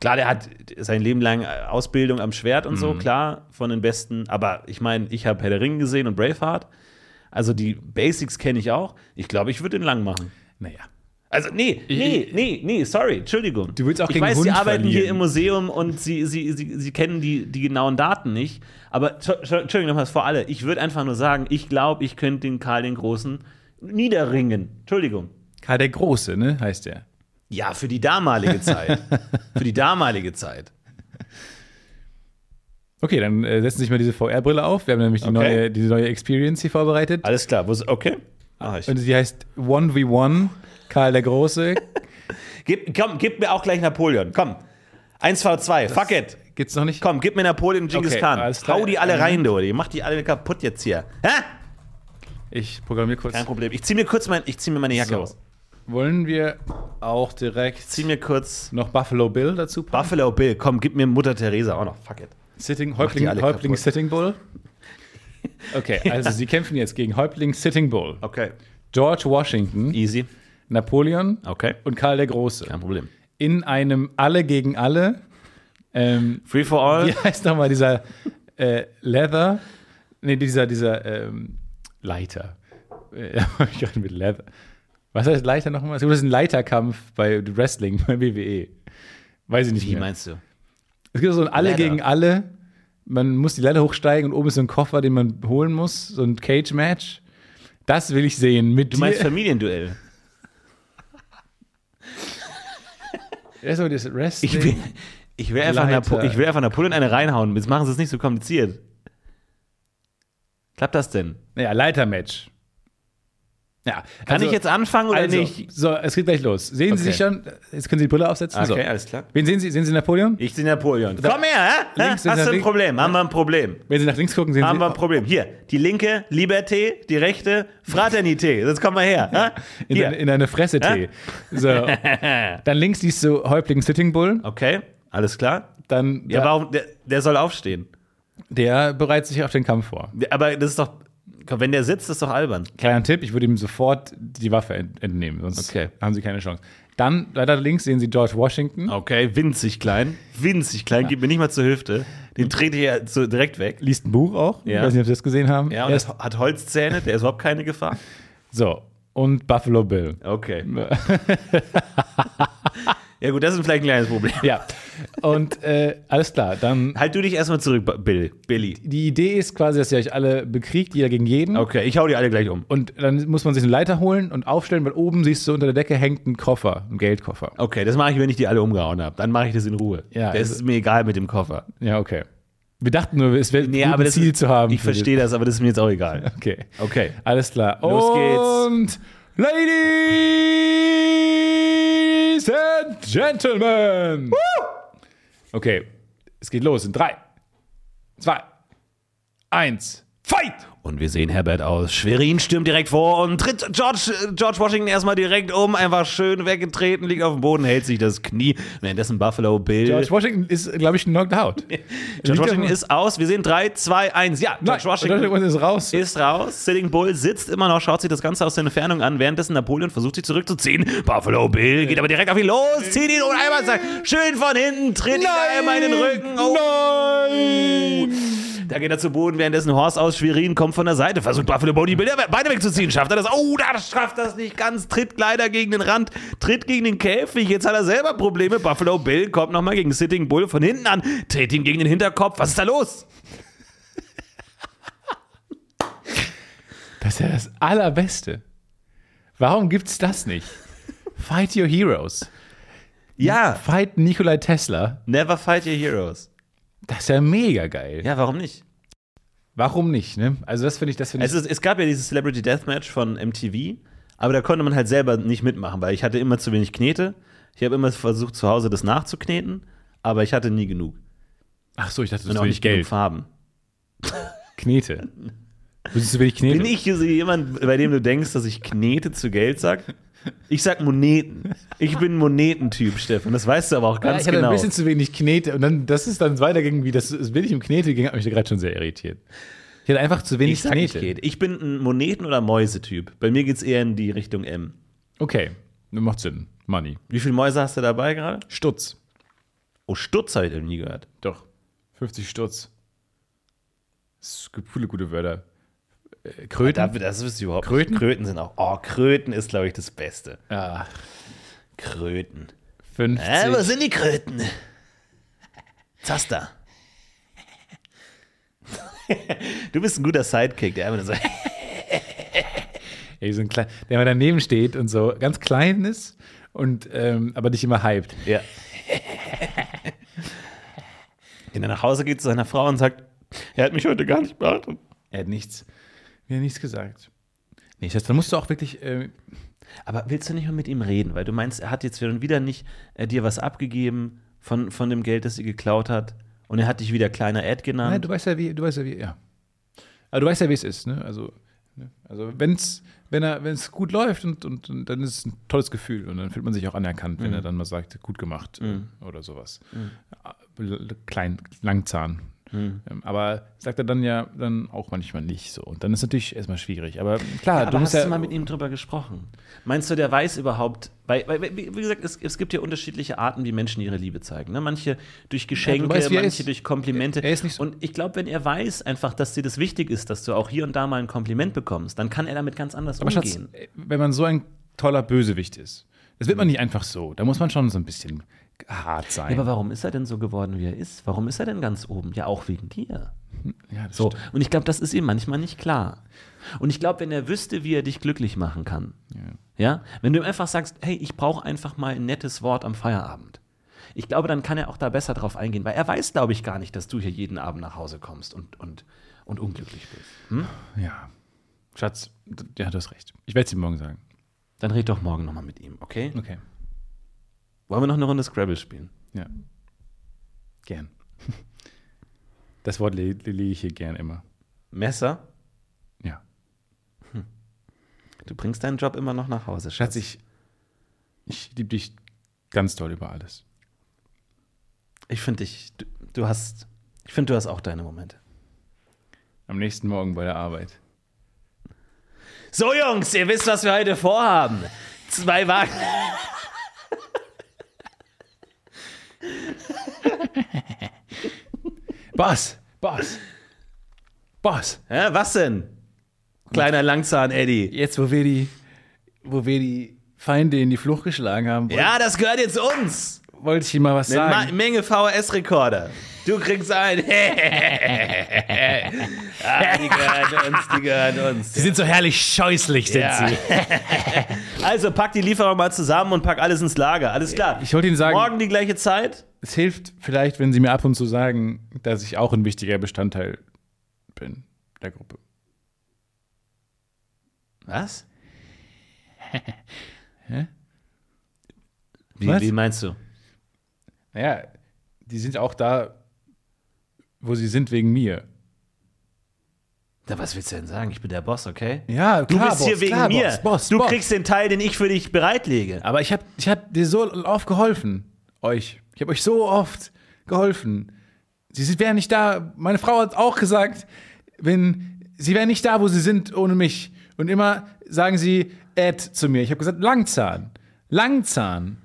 klar, der hat sein Leben lang Ausbildung am Schwert und Mhm. so, klar, von den besten, aber ich meine, ich habe Herr der Ringe gesehen und Braveheart. Also die Basics kenne ich auch. Ich glaube, ich würde den lang machen. naja. Also, nee, nee, nee, nee, sorry, Entschuldigung. Du willst auch ich gegen weiß, Sie Hund arbeiten hier verlieren. im Museum und Sie, Sie, Sie, Sie kennen die, die genauen Daten nicht. Aber, Entschu- Entschuldigung nochmals vor alle, ich würde einfach nur sagen, ich glaube, ich könnte den Karl den Großen niederringen. Entschuldigung. Karl der Große, ne, heißt der. Ja, für die damalige Zeit. für die damalige Zeit. Okay, dann äh, setzen Sie sich mal diese VR-Brille auf. Wir haben nämlich die Okay. neue, diese neue Experience hier vorbereitet. Alles klar, okay. Mach ich. Und sie heißt 1v1 Karl der Große. Gib, komm, gib mir auch gleich Napoleon. Komm. 1v2, fuck it. Gibt's noch nicht? Komm, gib mir Napoleon und Genghis Okay, Khan. Hau die alle rein, du. Die mach die alle kaputt jetzt hier. Hä? Ich programmiere kurz. Kein Problem. Ich zieh mir kurz mein, ich zieh mir meine Jacke So. aus. Wollen wir auch direkt Zieh mir kurz noch Buffalo Bill dazu packen? Buffalo Bill. Komm, gib mir Mutter Teresa auch noch. Fuck it. Sitting, Häuptling, Häuptling kaputt. Sitting Bull. Okay, also sie kämpfen jetzt gegen Häuptling Sitting Bull. Okay. George Washington, Easy. Napoleon Okay. und Karl der Große. Kein Problem. In einem Alle gegen Alle. Ähm, Free for all. wie heißt nochmal dieser äh, Leather? Nee, dieser, dieser ähm, Leiter. Äh, ich gerade mit Leather. Was heißt Leiter nochmal? Es gibt ein Leiterkampf bei Wrestling, bei WWE. Weiß ich nicht Wie mehr. meinst du? Es gibt so ein Alle gegen Alle. Man muss die Leiter hochsteigen und oben ist so ein Koffer, den man holen muss. So ein Cage-Match. Das will ich sehen. Mit Du meinst dir. Familienduell? Ja, so das Wrestling. Ich will, ich will, einfach, will einfach Napoleon eine reinhauen. Jetzt machen sie es nicht so kompliziert. Klappt das denn? Ja, Leitermatch. Ja, Kann also- ich jetzt anfangen oder also, nicht? So, es geht gleich los. Sehen Sie Okay. sich schon? Jetzt können Sie die Brille aufsetzen. Okay, so. alles klar. Wen sehen Sie? Sehen Sie Napoleon? Ich bin Napoleon. Komm her, hä? Links Hast du ein Problem? Haben wir ein Problem? Wenn Sie nach links gucken, sehen Haben Sie. wir ein Problem. Hier, die linke, Liberté, die rechte, Fraternité. Jetzt komm mal her. hä? in, Hier. eine, in eine Fresse-Tee. So. Dann links siehst du Häuptling Sitting Bull. Okay, alles klar. Dann Ja, der, warum? Der, der soll aufstehen. der bereitet sich auf den Kampf vor. Aber das ist doch. Wenn der sitzt, ist doch albern. Kleiner Tipp, ich würde ihm sofort die Waffe ent entnehmen, sonst Okay. haben Sie keine Chance. Dann weiter links sehen Sie George Washington. Okay, winzig klein. Winzig klein, gib mir nicht mal zur Hüfte. Den trete ich ja so direkt weg. Liest ein Buch auch. Ja. Ich weiß nicht, ob Sie das gesehen haben. Ja, Er und ist, das hat Holzzähne, der ist überhaupt keine Gefahr. so. Und Buffalo Bill. Okay. ja, gut, das ist vielleicht ein kleines Problem. Ja. Und äh, alles klar, dann. Halt du dich erstmal zurück, Bill. Billy. Die Idee ist quasi, dass ihr euch alle bekriegt, jeder gegen jeden. Okay, ich hau die alle gleich um. Und dann muss man sich eine Leiter holen und aufstellen, weil oben siehst du unter der Decke hängt ein Koffer, ein Geldkoffer. Okay, das mache ich, wenn ich die alle umgehauen habe. Dann mache ich das in Ruhe. Ja, das also- ist mir egal mit dem Koffer. Ja, okay. Wir dachten nur, es wäre Nee, ein Ziel ist, zu haben. Ich verstehe das, aber das ist mir jetzt auch egal. Okay. Okay. Alles klar. Los Und Ladies and Gentlemen. Okay, es geht los in drei, zwei, eins, fight! Und wir sehen Herbert aus. Schwerin stürmt direkt vor und tritt George, George Washington erstmal direkt um. Einfach schön weggetreten, liegt auf dem Boden, hält sich das Knie. Währenddessen Buffalo Bill. George Washington ist, glaube ich, knocked out. George Washington ist aus. Wir sehen 3, 2, 1. Ja, Nein, George Washington Washington ist raus. ist raus. Sitting Bull sitzt immer noch, schaut sich das Ganze aus der Entfernung an. Währenddessen Napoleon versucht sich zurückzuziehen. Buffalo Bill geht aber direkt auf ihn los, zieht ihn und einmal sagt, schön von hinten, tritt ihn einmal in den Rücken. Oh. Nein! Da geht er zu Boden, währenddessen Horst aus Schwerin kommt von der Seite, versucht Buffalo Bilder- Beine wegzuziehen. Schafft er das? Oh, da schafft er das nicht ganz. Tritt leider gegen den Rand, tritt gegen den Käfig. Jetzt hat er selber Probleme. Buffalo Bill kommt nochmal gegen Sitting Bull von hinten an, tritt ihn gegen den Hinterkopf. Was ist da los? Das ist ja das Allerbeste. Warum gibt's das nicht? Fight your heroes. Ja, Fight Nikolai Tesla. never fight your heroes. Das ist ja mega geil. Ja, warum nicht? Warum nicht, ne? Also das finde ich, das finde ich. Es, ist, es gab ja dieses Celebrity Deathmatch von MTV, aber da konnte man halt selber nicht mitmachen, weil ich hatte immer zu wenig Knete. Ich habe immer versucht, zu Hause das nachzukneten, aber ich hatte nie genug. Ach so, ich dachte, auch ist nicht wenig Geld. Farben. Knete. Du zu wenig Knete. Bin ich jemand, bei dem du denkst, dass ich Knete zu Geld sag? Ich sag Moneten. Ich bin ein Monetentyp, Stefan. Das weißt du aber auch Ja, ganz ich hatte genau. ein bisschen zu wenig Knete und dann, das ist dann weitergegangen, wie das, das wenig um Knete ging, hat mich gerade schon sehr irritiert. Ich hatte einfach zu wenig ich sag nicht Knete. Knete. Ich bin ein Moneten- oder Mäusetyp. Bei mir geht's eher in die Richtung M. Okay, macht Sinn. Money. Wie viele Mäuse hast du dabei gerade? Stutz. Oh, Stutz habe ich noch nie gehört. Doch. 50 Stutz. Es gibt viele gute Wörter. Kröten. Da, das wüsste ich überhaupt Kröten? nicht. Kröten sind auch. Oh, Kröten ist, glaube ich, das Beste. ja, Kröten. 50. Äh, wo sind die Kröten? Zaster. Du bist ein guter Sidekick, der einfach so. Ey, so ein klein, der mal daneben steht und so ganz klein ist und ähm, aber nicht immer hyped. Ja. Wenn er nach Hause geht zu seiner Frau und sagt, er hat mich heute gar nicht beachtet. Er hat nichts, hat nichts gesagt. Nee, Schatz, dann musst du auch wirklich, äh, Aber willst du nicht mal mit ihm reden? Weil du meinst, er hat jetzt wieder nicht äh, dir was abgegeben von, von dem Geld, das sie geklaut hat. Und er hat dich wieder kleiner Ed genannt. nein, du weißt ja, wie, du weißt ja, wie, ja. Aber du weißt ja, wie es ist, ne? Also, ne? also wenn's, wenn er, wenn es gut läuft und, und, und dann ist es ein tolles Gefühl und dann fühlt man sich auch anerkannt, wenn er dann mal sagt, gut gemacht äh, oder sowas. Äh, Klein, Langzahn. Ähm, Aber sagt er dann ja dann auch manchmal nicht so. Und dann ist natürlich erstmal schwierig. Aber klar, Aber du hast ja. du mal mit ihm drüber gesprochen? Meinst du, der weiß überhaupt, weil, weil wie gesagt, es, es gibt ja unterschiedliche Arten, wie Menschen ihre Liebe zeigen. Ne? Manche durch Geschenke, weißt, wie er manche durch Komplimente. Er nicht so- Und ich glaube, wenn er weiß einfach, dass dir das wichtig ist, dass du auch hier und da mal ein Kompliment bekommst, dann kann er damit ganz anders Aber Schatz, umgehen. äh, wenn man so ein toller Bösewicht ist, das wird man nicht einfach so. Da muss man schon so ein bisschen hart sein. Ja, aber warum ist er denn so geworden, wie er ist? Warum ist er denn ganz oben? Ja, auch wegen dir. ja, das So, stimmt. und ich glaube, das ist ihm manchmal nicht klar. Und ich glaube, wenn er wüsste, wie er dich glücklich machen kann, ja, wenn du ihm einfach sagst, hey, ich brauche einfach mal ein nettes Wort am Feierabend. Ich glaube, dann kann er auch da besser drauf eingehen, weil er weiß, glaube ich, gar nicht, dass du hier jeden Abend nach Hause kommst und, und, und unglücklich bist. Hm? Ja. Schatz, ja, du hast recht. Ich werde es ihm morgen sagen. Dann red doch morgen nochmal mit ihm, okay? Okay. Wollen wir noch eine Runde Scrabble spielen? Ja. Gern. Das Wort le- le- lege ich hier gern immer. Messer? Ja. Du bringst deinen Job immer noch nach Hause, Schatz, Schatz. ich, ich liebe dich ganz doll über alles. Ich finde dich, du, du hast, ich finde, du hast auch deine Momente. Am nächsten Morgen bei der Arbeit. So, Jungs, ihr wisst, was wir heute vorhaben. Zwei Wagen. Boss! Boss! Boss! Hä, was denn? Kleiner Langzahn-Eddie. Jetzt, wo wir die, wo wir die Feinde in die Flucht geschlagen haben, Ja, das gehört jetzt uns. wollte ich ihm mal was Eine Ma sagen. Menge VHS-Rekorder. Du kriegst einen. ah, die gehören uns, die gehören uns. Sie sind so herrlich scheußlich, sind Ja. sie. Also pack die Lieferung mal zusammen und pack alles ins Lager. Alles klar. Ich wollte Ihnen sagen- Morgen die gleiche Zeit? Es hilft vielleicht, wenn Sie mir ab und zu sagen, dass ich auch ein wichtiger Bestandteil bin der Gruppe. Was? Hä? Wie, Was? wie meinst du? Naja, die sind auch da, wo sie sind, wegen mir. Da, was willst du denn sagen? Ich bin der Boss, okay? Ja, Du bist hier wegen klar, mir. Boss, Boss, du Boss. kriegst den Teil, den ich für dich bereitlege. Aber ich habe ich hab dir so oft geholfen, euch. Ich habe euch so oft geholfen. Sie sind- wären nicht da. Meine Frau hat auch gesagt, wenn sie wären nicht da, wo sie sind, ohne mich. Und immer sagen sie Ed zu mir. Ich habe gesagt, Langzahn. Langzahn.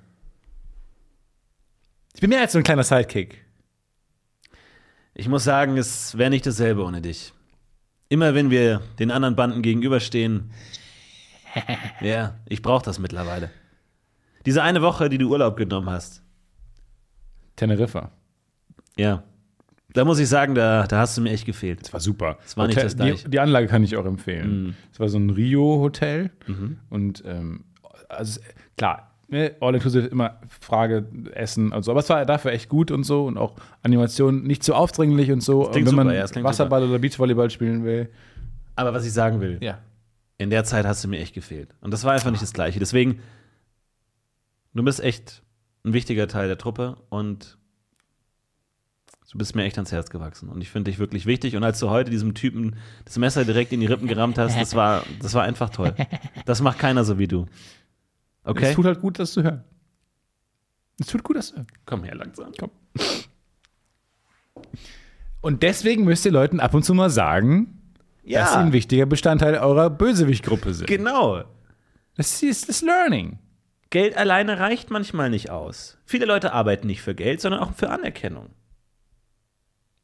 Ich bin mehr als so ein kleiner Sidekick. Ich muss sagen, es wäre nicht dasselbe ohne dich. Immer wenn wir den anderen Banden gegenüberstehen. ja, ich brauche das mittlerweile. Diese eine Woche, die du Urlaub genommen hast. Teneriffa. Ja. Da muss ich sagen, da, da hast du mir echt gefehlt. Das war super. Das war nicht das die, Gleiche. die Anlage kann ich auch empfehlen. Mhm. Es war so ein Rio-Hotel. Und ähm, also, klar, ne, all-inclusive immer Frage Essen und so. Aber es war dafür echt gut und so. Und auch Animation nicht zu aufdringlich und so. klingt wenn man super, ja, das klingt Wasserball oder Beachvolleyball spielen will. Aber was ich sagen will, Ja. in der Zeit hast du mir echt gefehlt. Und das war einfach nicht das Gleiche. Deswegen, du bist echt ein wichtiger Teil der Truppe und du bist mir echt ans Herz gewachsen. Und ich finde dich wirklich wichtig. Und als du heute diesem Typen das Messer direkt in die Rippen gerammt hast, das war, das war einfach toll. Das macht keiner so wie du. Es Okay? tut halt gut, das zu hören. Es tut gut, das zu hören. Komm her langsam. Komm. Und deswegen müsst ihr Leuten ab und zu mal sagen, dass sie Ja, ein wichtiger Bestandteil eurer Bösewicht-Gruppe sind. genau. Das ist das Learning. Geld alleine reicht manchmal nicht aus. Viele Leute arbeiten nicht für Geld, sondern auch für Anerkennung.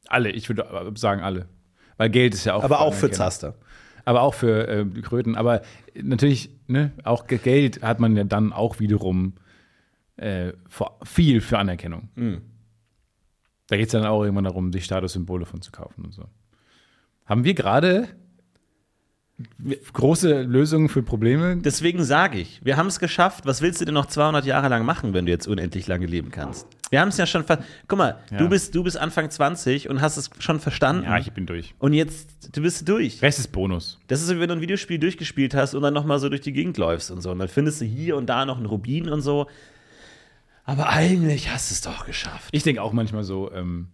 Alle, ich würde sagen alle. Weil Geld ist ja auch. Aber auch für. Zaster. Aber auch für äh, Kröten. Aber natürlich, ne, auch Ge- Geld hat man ja dann auch wiederum äh, viel für Anerkennung. Mhm. Da geht es dann auch irgendwann darum, sich Statussymbole von zu kaufen und so. Haben wir gerade große Lösungen für Probleme? Deswegen sage ich, wir haben es geschafft. Was willst du denn noch 200 Jahre lang machen, wenn du jetzt unendlich lange leben kannst? Wir haben es ja schon ver Guck mal, Ja. du, bist, du bist Anfang 20 und hast es schon verstanden. Ja, ich bin durch. und jetzt, du bist durch. Rest ist Bonus. Das ist so, wie wenn du ein Videospiel durchgespielt hast und dann nochmal so durch die Gegend läufst und so. Und dann findest du hier und da noch einen Rubin und so. Aber eigentlich hast du es doch geschafft. Ich denke auch manchmal so, ähm,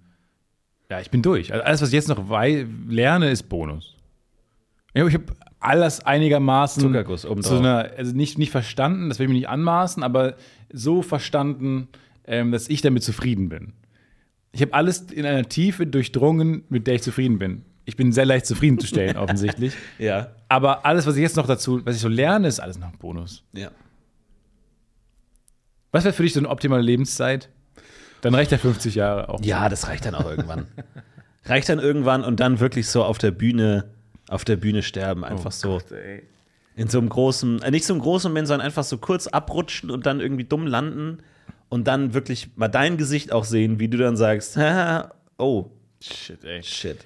ja, ich bin durch. Also alles, was ich jetzt noch lerne, ist Bonus. Ich habe hab alles einigermaßen Zuckerguss zu einer, also nicht, nicht verstanden, das will ich mir nicht anmaßen, aber so verstanden, ähm, dass ich damit zufrieden bin. Ich habe alles in einer Tiefe durchdrungen, mit der ich zufrieden bin. Ich bin sehr leicht zufriedenzustellen, offensichtlich. Ja. Aber alles, was ich jetzt noch dazu, was ich so lerne, ist alles noch ein Bonus. Ja. Was wäre für dich so eine optimale Lebenszeit? Dann reicht ja 50 Jahre auch. Ja, das reicht dann auch irgendwann. reicht dann irgendwann und dann wirklich so auf der Bühne, auf der Bühne sterben. Einfach so. In so einem großen, äh, nicht so einem großen Moment, sondern einfach so kurz abrutschen und dann irgendwie dumm landen und dann wirklich mal dein Gesicht auch sehen, wie du dann sagst, oh, Shit, ey. shit.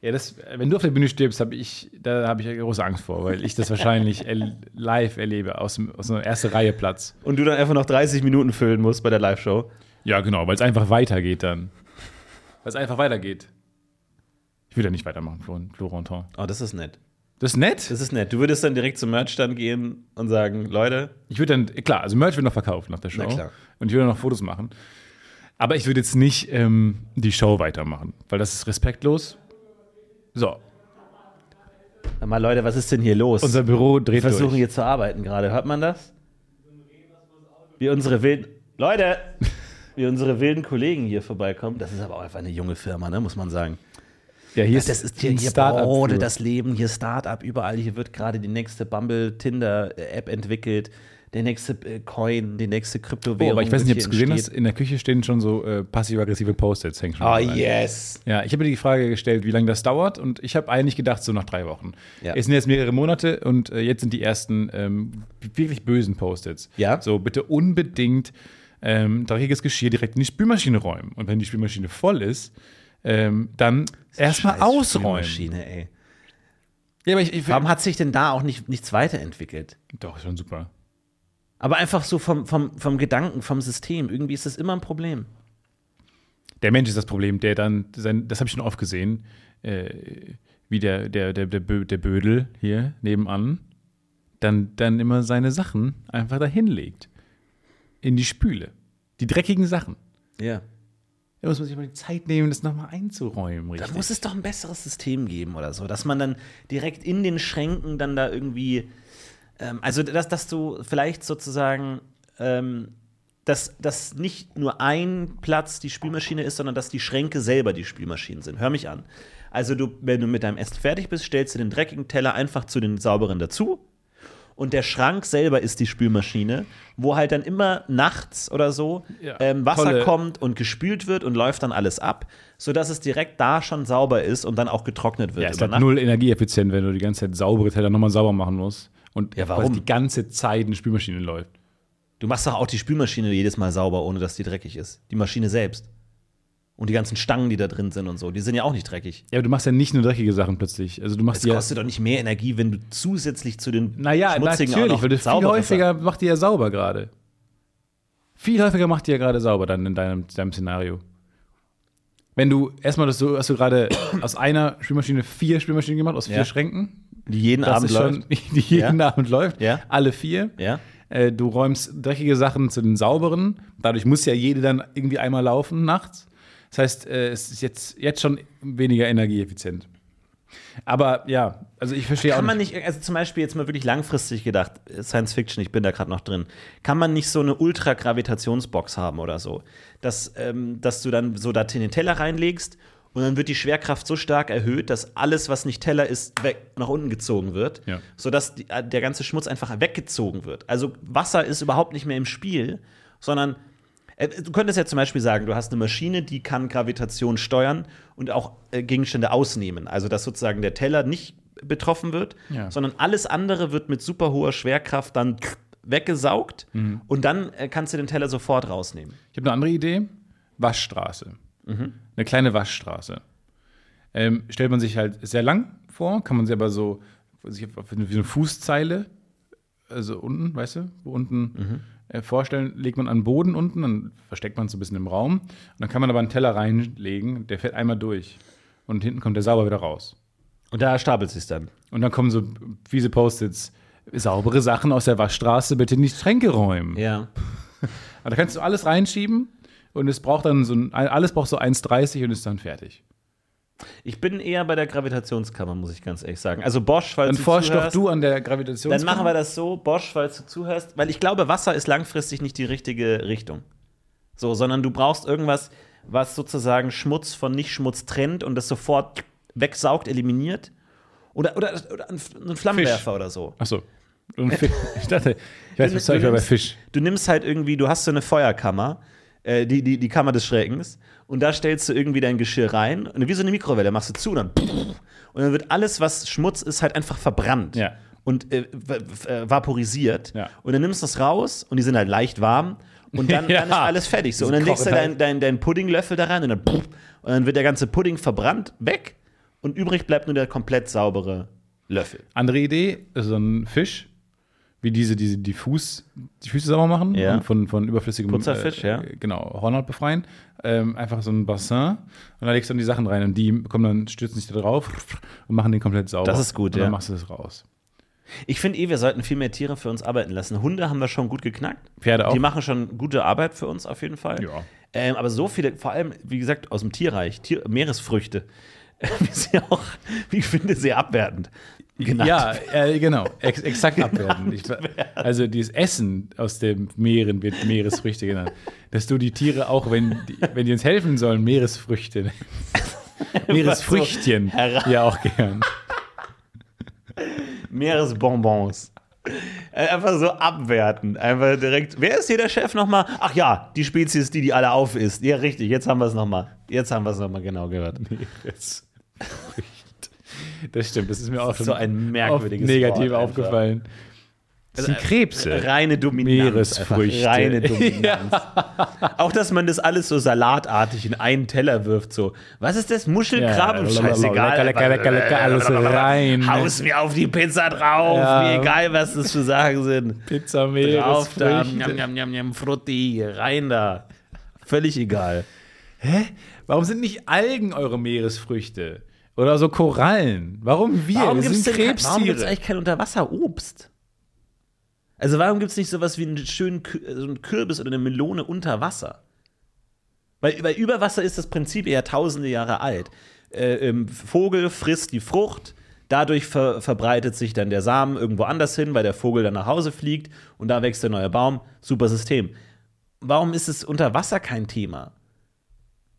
Ja, das, wenn du auf der Bühne stirbst, habe ich, da habe ich große Angst vor, weil ich das wahrscheinlich el live erlebe, aus, aus einer ersten Reihe Platz. Und du dann einfach noch 30 Minuten füllen musst bei der Live-Show. Ja, genau, weil es einfach weitergeht dann. Weil es einfach weitergeht. Ja nicht weitermachen, Flor- Florentin. Oh, das ist nett. Das ist nett. Das ist nett. Du würdest dann direkt zum Merchstand gehen und sagen, Leute, Ich würde dann, klar, also Merch wird noch verkauft nach der Show. Na klar. Und ich würde noch Fotos machen. Aber ich würde jetzt nicht ähm, die Show weitermachen, weil das ist respektlos. So, sag mal Leute, was ist denn hier los? unser Büro dreht Wir versuchen durch. hier zu arbeiten gerade. Hört man das? Wie unsere wilden. Leute! Wie unsere wilden Kollegen hier vorbeikommen. Das ist aber auch einfach eine junge Firma, ne, muss man sagen. Ja, hier ist Das ist hier, hier für- das Leben, hier Start-up überall. Hier wird gerade die nächste Bumble-Tinder-App entwickelt, der nächste äh, Coin, die nächste Oh, Kryptowährung. aber ich weiß nicht, ob du es gesehen hast. In der Küche stehen schon so äh, passiv-aggressive Post-its. hängen schon Oh, yes! Ja, ich habe mir die Frage gestellt, wie lange das dauert und ich habe eigentlich gedacht, so nach drei Wochen. Ja. Es sind jetzt mehrere Monate und äh, jetzt sind die ersten ähm, wirklich bösen Post-its. Ja. So, bitte unbedingt ähm, dreckiges Geschirr direkt in die Spülmaschine räumen. Und wenn die Spülmaschine voll ist, ähm, dann erstmal ausräumen. Ey. Ja, aber ich, ich Warum hat sich denn da auch nicht, nichts weiterentwickelt? Doch, ist schon super. Aber einfach so vom, vom, vom Gedanken, vom System. Irgendwie ist das immer ein Problem. Der Mensch ist das Problem, der dann, sein, das habe ich schon oft gesehen, äh, wie der, der, der, der, Bö, der Bödel hier nebenan dann, dann immer seine Sachen einfach dahin legt. In die Spüle. Die dreckigen Sachen. Ja. Da muss man sich mal die Zeit nehmen, das nochmal einzuräumen. Da Richtig. muss es doch ein besseres System geben oder so, dass man dann direkt in den Schränken dann da irgendwie, ähm, also dass, dass du vielleicht sozusagen, ähm, dass, dass nicht nur ein Platz die Spülmaschine ist, sondern dass die Schränke selber die Spülmaschinen sind. Hör mich an. Also du, wenn du mit deinem Essen fertig bist, stellst du den dreckigen Teller einfach zu den sauberen dazu. Und der Schrank selber ist die Spülmaschine, wo halt dann immer nachts oder so Ja, ähm, Wasser tolle- kommt und gespült wird und läuft dann alles ab, sodass es direkt da schon sauber ist und dann auch getrocknet wird. ja, ist halt null energieeffizient, wenn du die ganze Zeit saubere Teller nochmal sauber machen musst. Und Ja, warum? die ganze Zeit eine Spülmaschine läuft. Du machst doch auch die Spülmaschine jedes Mal sauber, ohne dass die dreckig ist. Die Maschine selbst. Und die ganzen Stangen, die da drin sind und so, die sind ja auch nicht dreckig. Ja, aber du machst ja nicht nur dreckige Sachen plötzlich. Also du machst Es ja. kostet doch nicht mehr Energie, wenn du zusätzlich zu den Naja, schmutzigen auch natürlich, noch weil du viel häufiger macht die ja sauber gerade. Viel häufiger macht die ja gerade sauber dann in deinem, deinem Szenario. Wenn du erstmal das so, hast du gerade aus einer Spülmaschine vier Spülmaschinen gemacht, aus vier Ja. Schränken. Die jeden Das Abend schon, läuft. die jeden Abend läuft. Ja. Alle vier. Ja. Äh, du räumst dreckige Sachen zu den sauberen. Dadurch muss ja jede dann irgendwie einmal laufen nachts. Das heißt, äh, es ist jetzt, jetzt schon weniger energieeffizient. Aber ja, also ich verstehe auch Kann man nicht, also zum Beispiel jetzt mal wirklich langfristig gedacht, Science Fiction, ich bin da gerade noch drin, kann man nicht so eine Ultra-Gravitationsbox haben oder so, dass, ähm, dass du dann so da in den Teller reinlegst und dann wird die Schwerkraft so stark erhöht, dass alles, was nicht Teller ist, weg, nach unten gezogen wird, Ja. sodass die, äh, der ganze Schmutz einfach weggezogen wird. Also Wasser ist überhaupt nicht mehr im Spiel, sondern äh, Du könntest ja zum Beispiel sagen, du hast eine Maschine, die kann Gravitation steuern und auch äh, Gegenstände ausnehmen. Also, dass sozusagen der Teller nicht betroffen wird, Ja. sondern alles andere wird mit super hoher Schwerkraft dann weggesaugt Mhm. und dann äh, kannst du den Teller sofort rausnehmen. Ich habe eine andere Idee. Waschstraße. Eine kleine Waschstraße. Ähm, stellt man sich halt sehr lang vor, kann man sich aber so eine- wie eine Fußzeile, also unten, weißt du, wo unten äh, vorstellen, legt man an den Boden unten, dann versteckt man es so ein bisschen im Raum. Und dann kann man aber einen Teller reinlegen, der fährt einmal durch. Und hinten kommt der sauber wieder raus. Und da stapelt sich dann. Und dann kommen so fiese Post-its. Saubere Sachen aus der Waschstraße bitte in die Schränke räumen. Ja. Aber da kannst du alles reinschieben und es braucht dann so ein, alles braucht so 1,30 und ist dann fertig. Ich bin eher bei der Gravitationskammer, muss ich ganz ehrlich sagen. Also Bosch, falls Dann du forsch doch du an der Gravitation. Dann machen wir das so, Bosch, falls du zuhörst, weil ich glaube, Wasser ist langfristig nicht die richtige Richtung. So, sondern du brauchst irgendwas, was sozusagen Schmutz von Nicht-Schmutz trennt und das sofort wegsaugt, eliminiert. Oder, oder, oder ein Flammenwerfer oder so. Achso. Und Fisch. Ich dachte, ich weiß, Du- was soll ich bei Fisch. Du nimmst halt irgendwie, du hast so eine Feuerkammer, äh, die, die, die Kammer des Schreckens, und da stellst du irgendwie dein Geschirr rein, und wie so eine Mikrowelle, machst du zu, und dann, und dann wird alles, was Schmutz ist, halt einfach verbrannt. Ja. Und äh, äh, vaporisiert. Ja. Und dann nimmst du es raus, und die sind halt leicht warm, und dann, Ja. dann ist alles fertig. So, und dann Das legst du deinen dein, dein Puddinglöffel da rein, und dann, und dann wird der ganze Pudding verbrannt, weg, und übrig bleibt nur der komplett saubere Löffel. Andere Idee, ist so ein Fisch, wie diese, diese die, Fuß, die Füße sauber machen Ja. und von, von überflüssigem Putzerfisch, ja. Genau, Hornhaut befreien. Ähm, einfach so ein Bassin und da legst du dann die Sachen rein und die kommen dann, stürzen sich da drauf und machen den komplett sauber. Das ist gut, und ja. dann machst du das raus. Ich finde eh, wir sollten viel mehr Tiere für uns arbeiten lassen. Hunde haben wir schon gut geknackt. Pferde auch. Die machen schon gute Arbeit für uns auf jeden Fall. Ja. Ähm, aber so viele, vor allem, wie gesagt, aus dem Tierreich, Tier, Meeresfrüchte, wie sie auch, wie ich finde, sehr abwertend genannt Ja, äh, genau, ex exakt abwerten. Ich, also dieses Essen aus den Meeren wird Meeresfrüchte genannt. Dass du die Tiere auch, wenn die, wenn die uns helfen sollen, Meeresfrüchte. Meeresfrüchtchen. hera- ja, auch gern. Meeresbonbons. Einfach so abwerten. Einfach direkt. Wer ist hier der Chef nochmal? Ach ja, die Spezies, die die alle aufisst. Ja, richtig. Jetzt haben wir es nochmal. Jetzt haben wir es nochmal genau gehört. Meeresfrüchte. Das stimmt, das ist mir auch schon So ein merkwürdiges negativ Wort aufgefallen. Das sind Krebse. Reine Dominanz. Meeresfrüchte. Einfach Reine Dominanz. Auch, dass man das alles so salatartig in einen Teller wirft. So, was ist das? Muschelkrabben? Ja, Scheißegal. lecker, lecker, lecker, lecker, alles rein. Haus mir auf die Pizza drauf. Ja. Mir egal, was das für Sachen sind. Pizza, Drauf da. Njam, Meeresfrüchte. njam, njam, njam, Frutti. Rein da. Völlig egal. Hä? Warum sind nicht Algen eure Meeresfrüchte? Oder so Korallen? Warum wir? warum gibt's Krebstiere. eigentlich kein Unterwasserobst? Also warum gibt es nicht sowas wie einen schönen so einen Kürbis oder eine Melone unter Wasser? Weil, weil über Wasser ist das Prinzip eher tausende Jahre alt. Äh, ähm, Vogel frisst die Frucht, dadurch ver verbreitet sich dann der Samen irgendwo anders hin, weil der Vogel dann nach Hause fliegt und da wächst der neue Baum. Super System. Warum ist es unter Wasser kein Thema?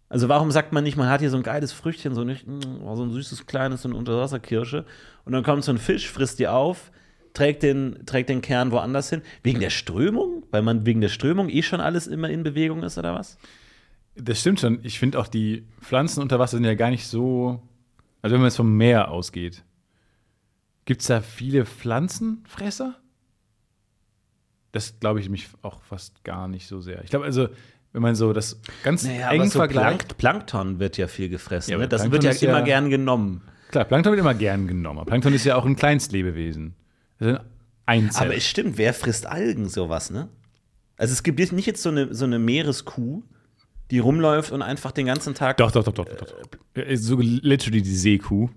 Also warum sagt man nicht, man hat hier so ein geiles Früchtchen, so, nicht, oh, so ein süßes kleines, so eine Unterwasserkirsche und dann kommt so ein Fisch, frisst die auf, trägt den, trägt den Kern woanders hin. Wegen der Strömung? Weil man wegen der Strömung eh schon alles immer in Bewegung ist oder was? Das stimmt schon. Ich finde auch, die Pflanzen unter Wasser sind ja gar nicht so. Also, wenn man jetzt vom Meer ausgeht, gibt es da viele Pflanzenfresser? Das glaube ich mich auch fast gar nicht so sehr. Ich glaube, also, wenn man so das ganz eng so vergleicht. Plank Plankton wird ja viel gefressen. Ja, ne? Das Plankton wird ja immer ja- gern genommen. Klar, Plankton wird immer gern genommen. Plankton ist ja auch ein Kleinstlebewesen. Das ist ein Einzel. Aber es stimmt, wer frisst Algen sowas, ne? Also es gibt jetzt nicht jetzt so eine, so eine Meereskuh, die rumläuft und einfach den ganzen Tag. doch, doch, doch, doch, doch, doch. Äh, So literally die Seekuh.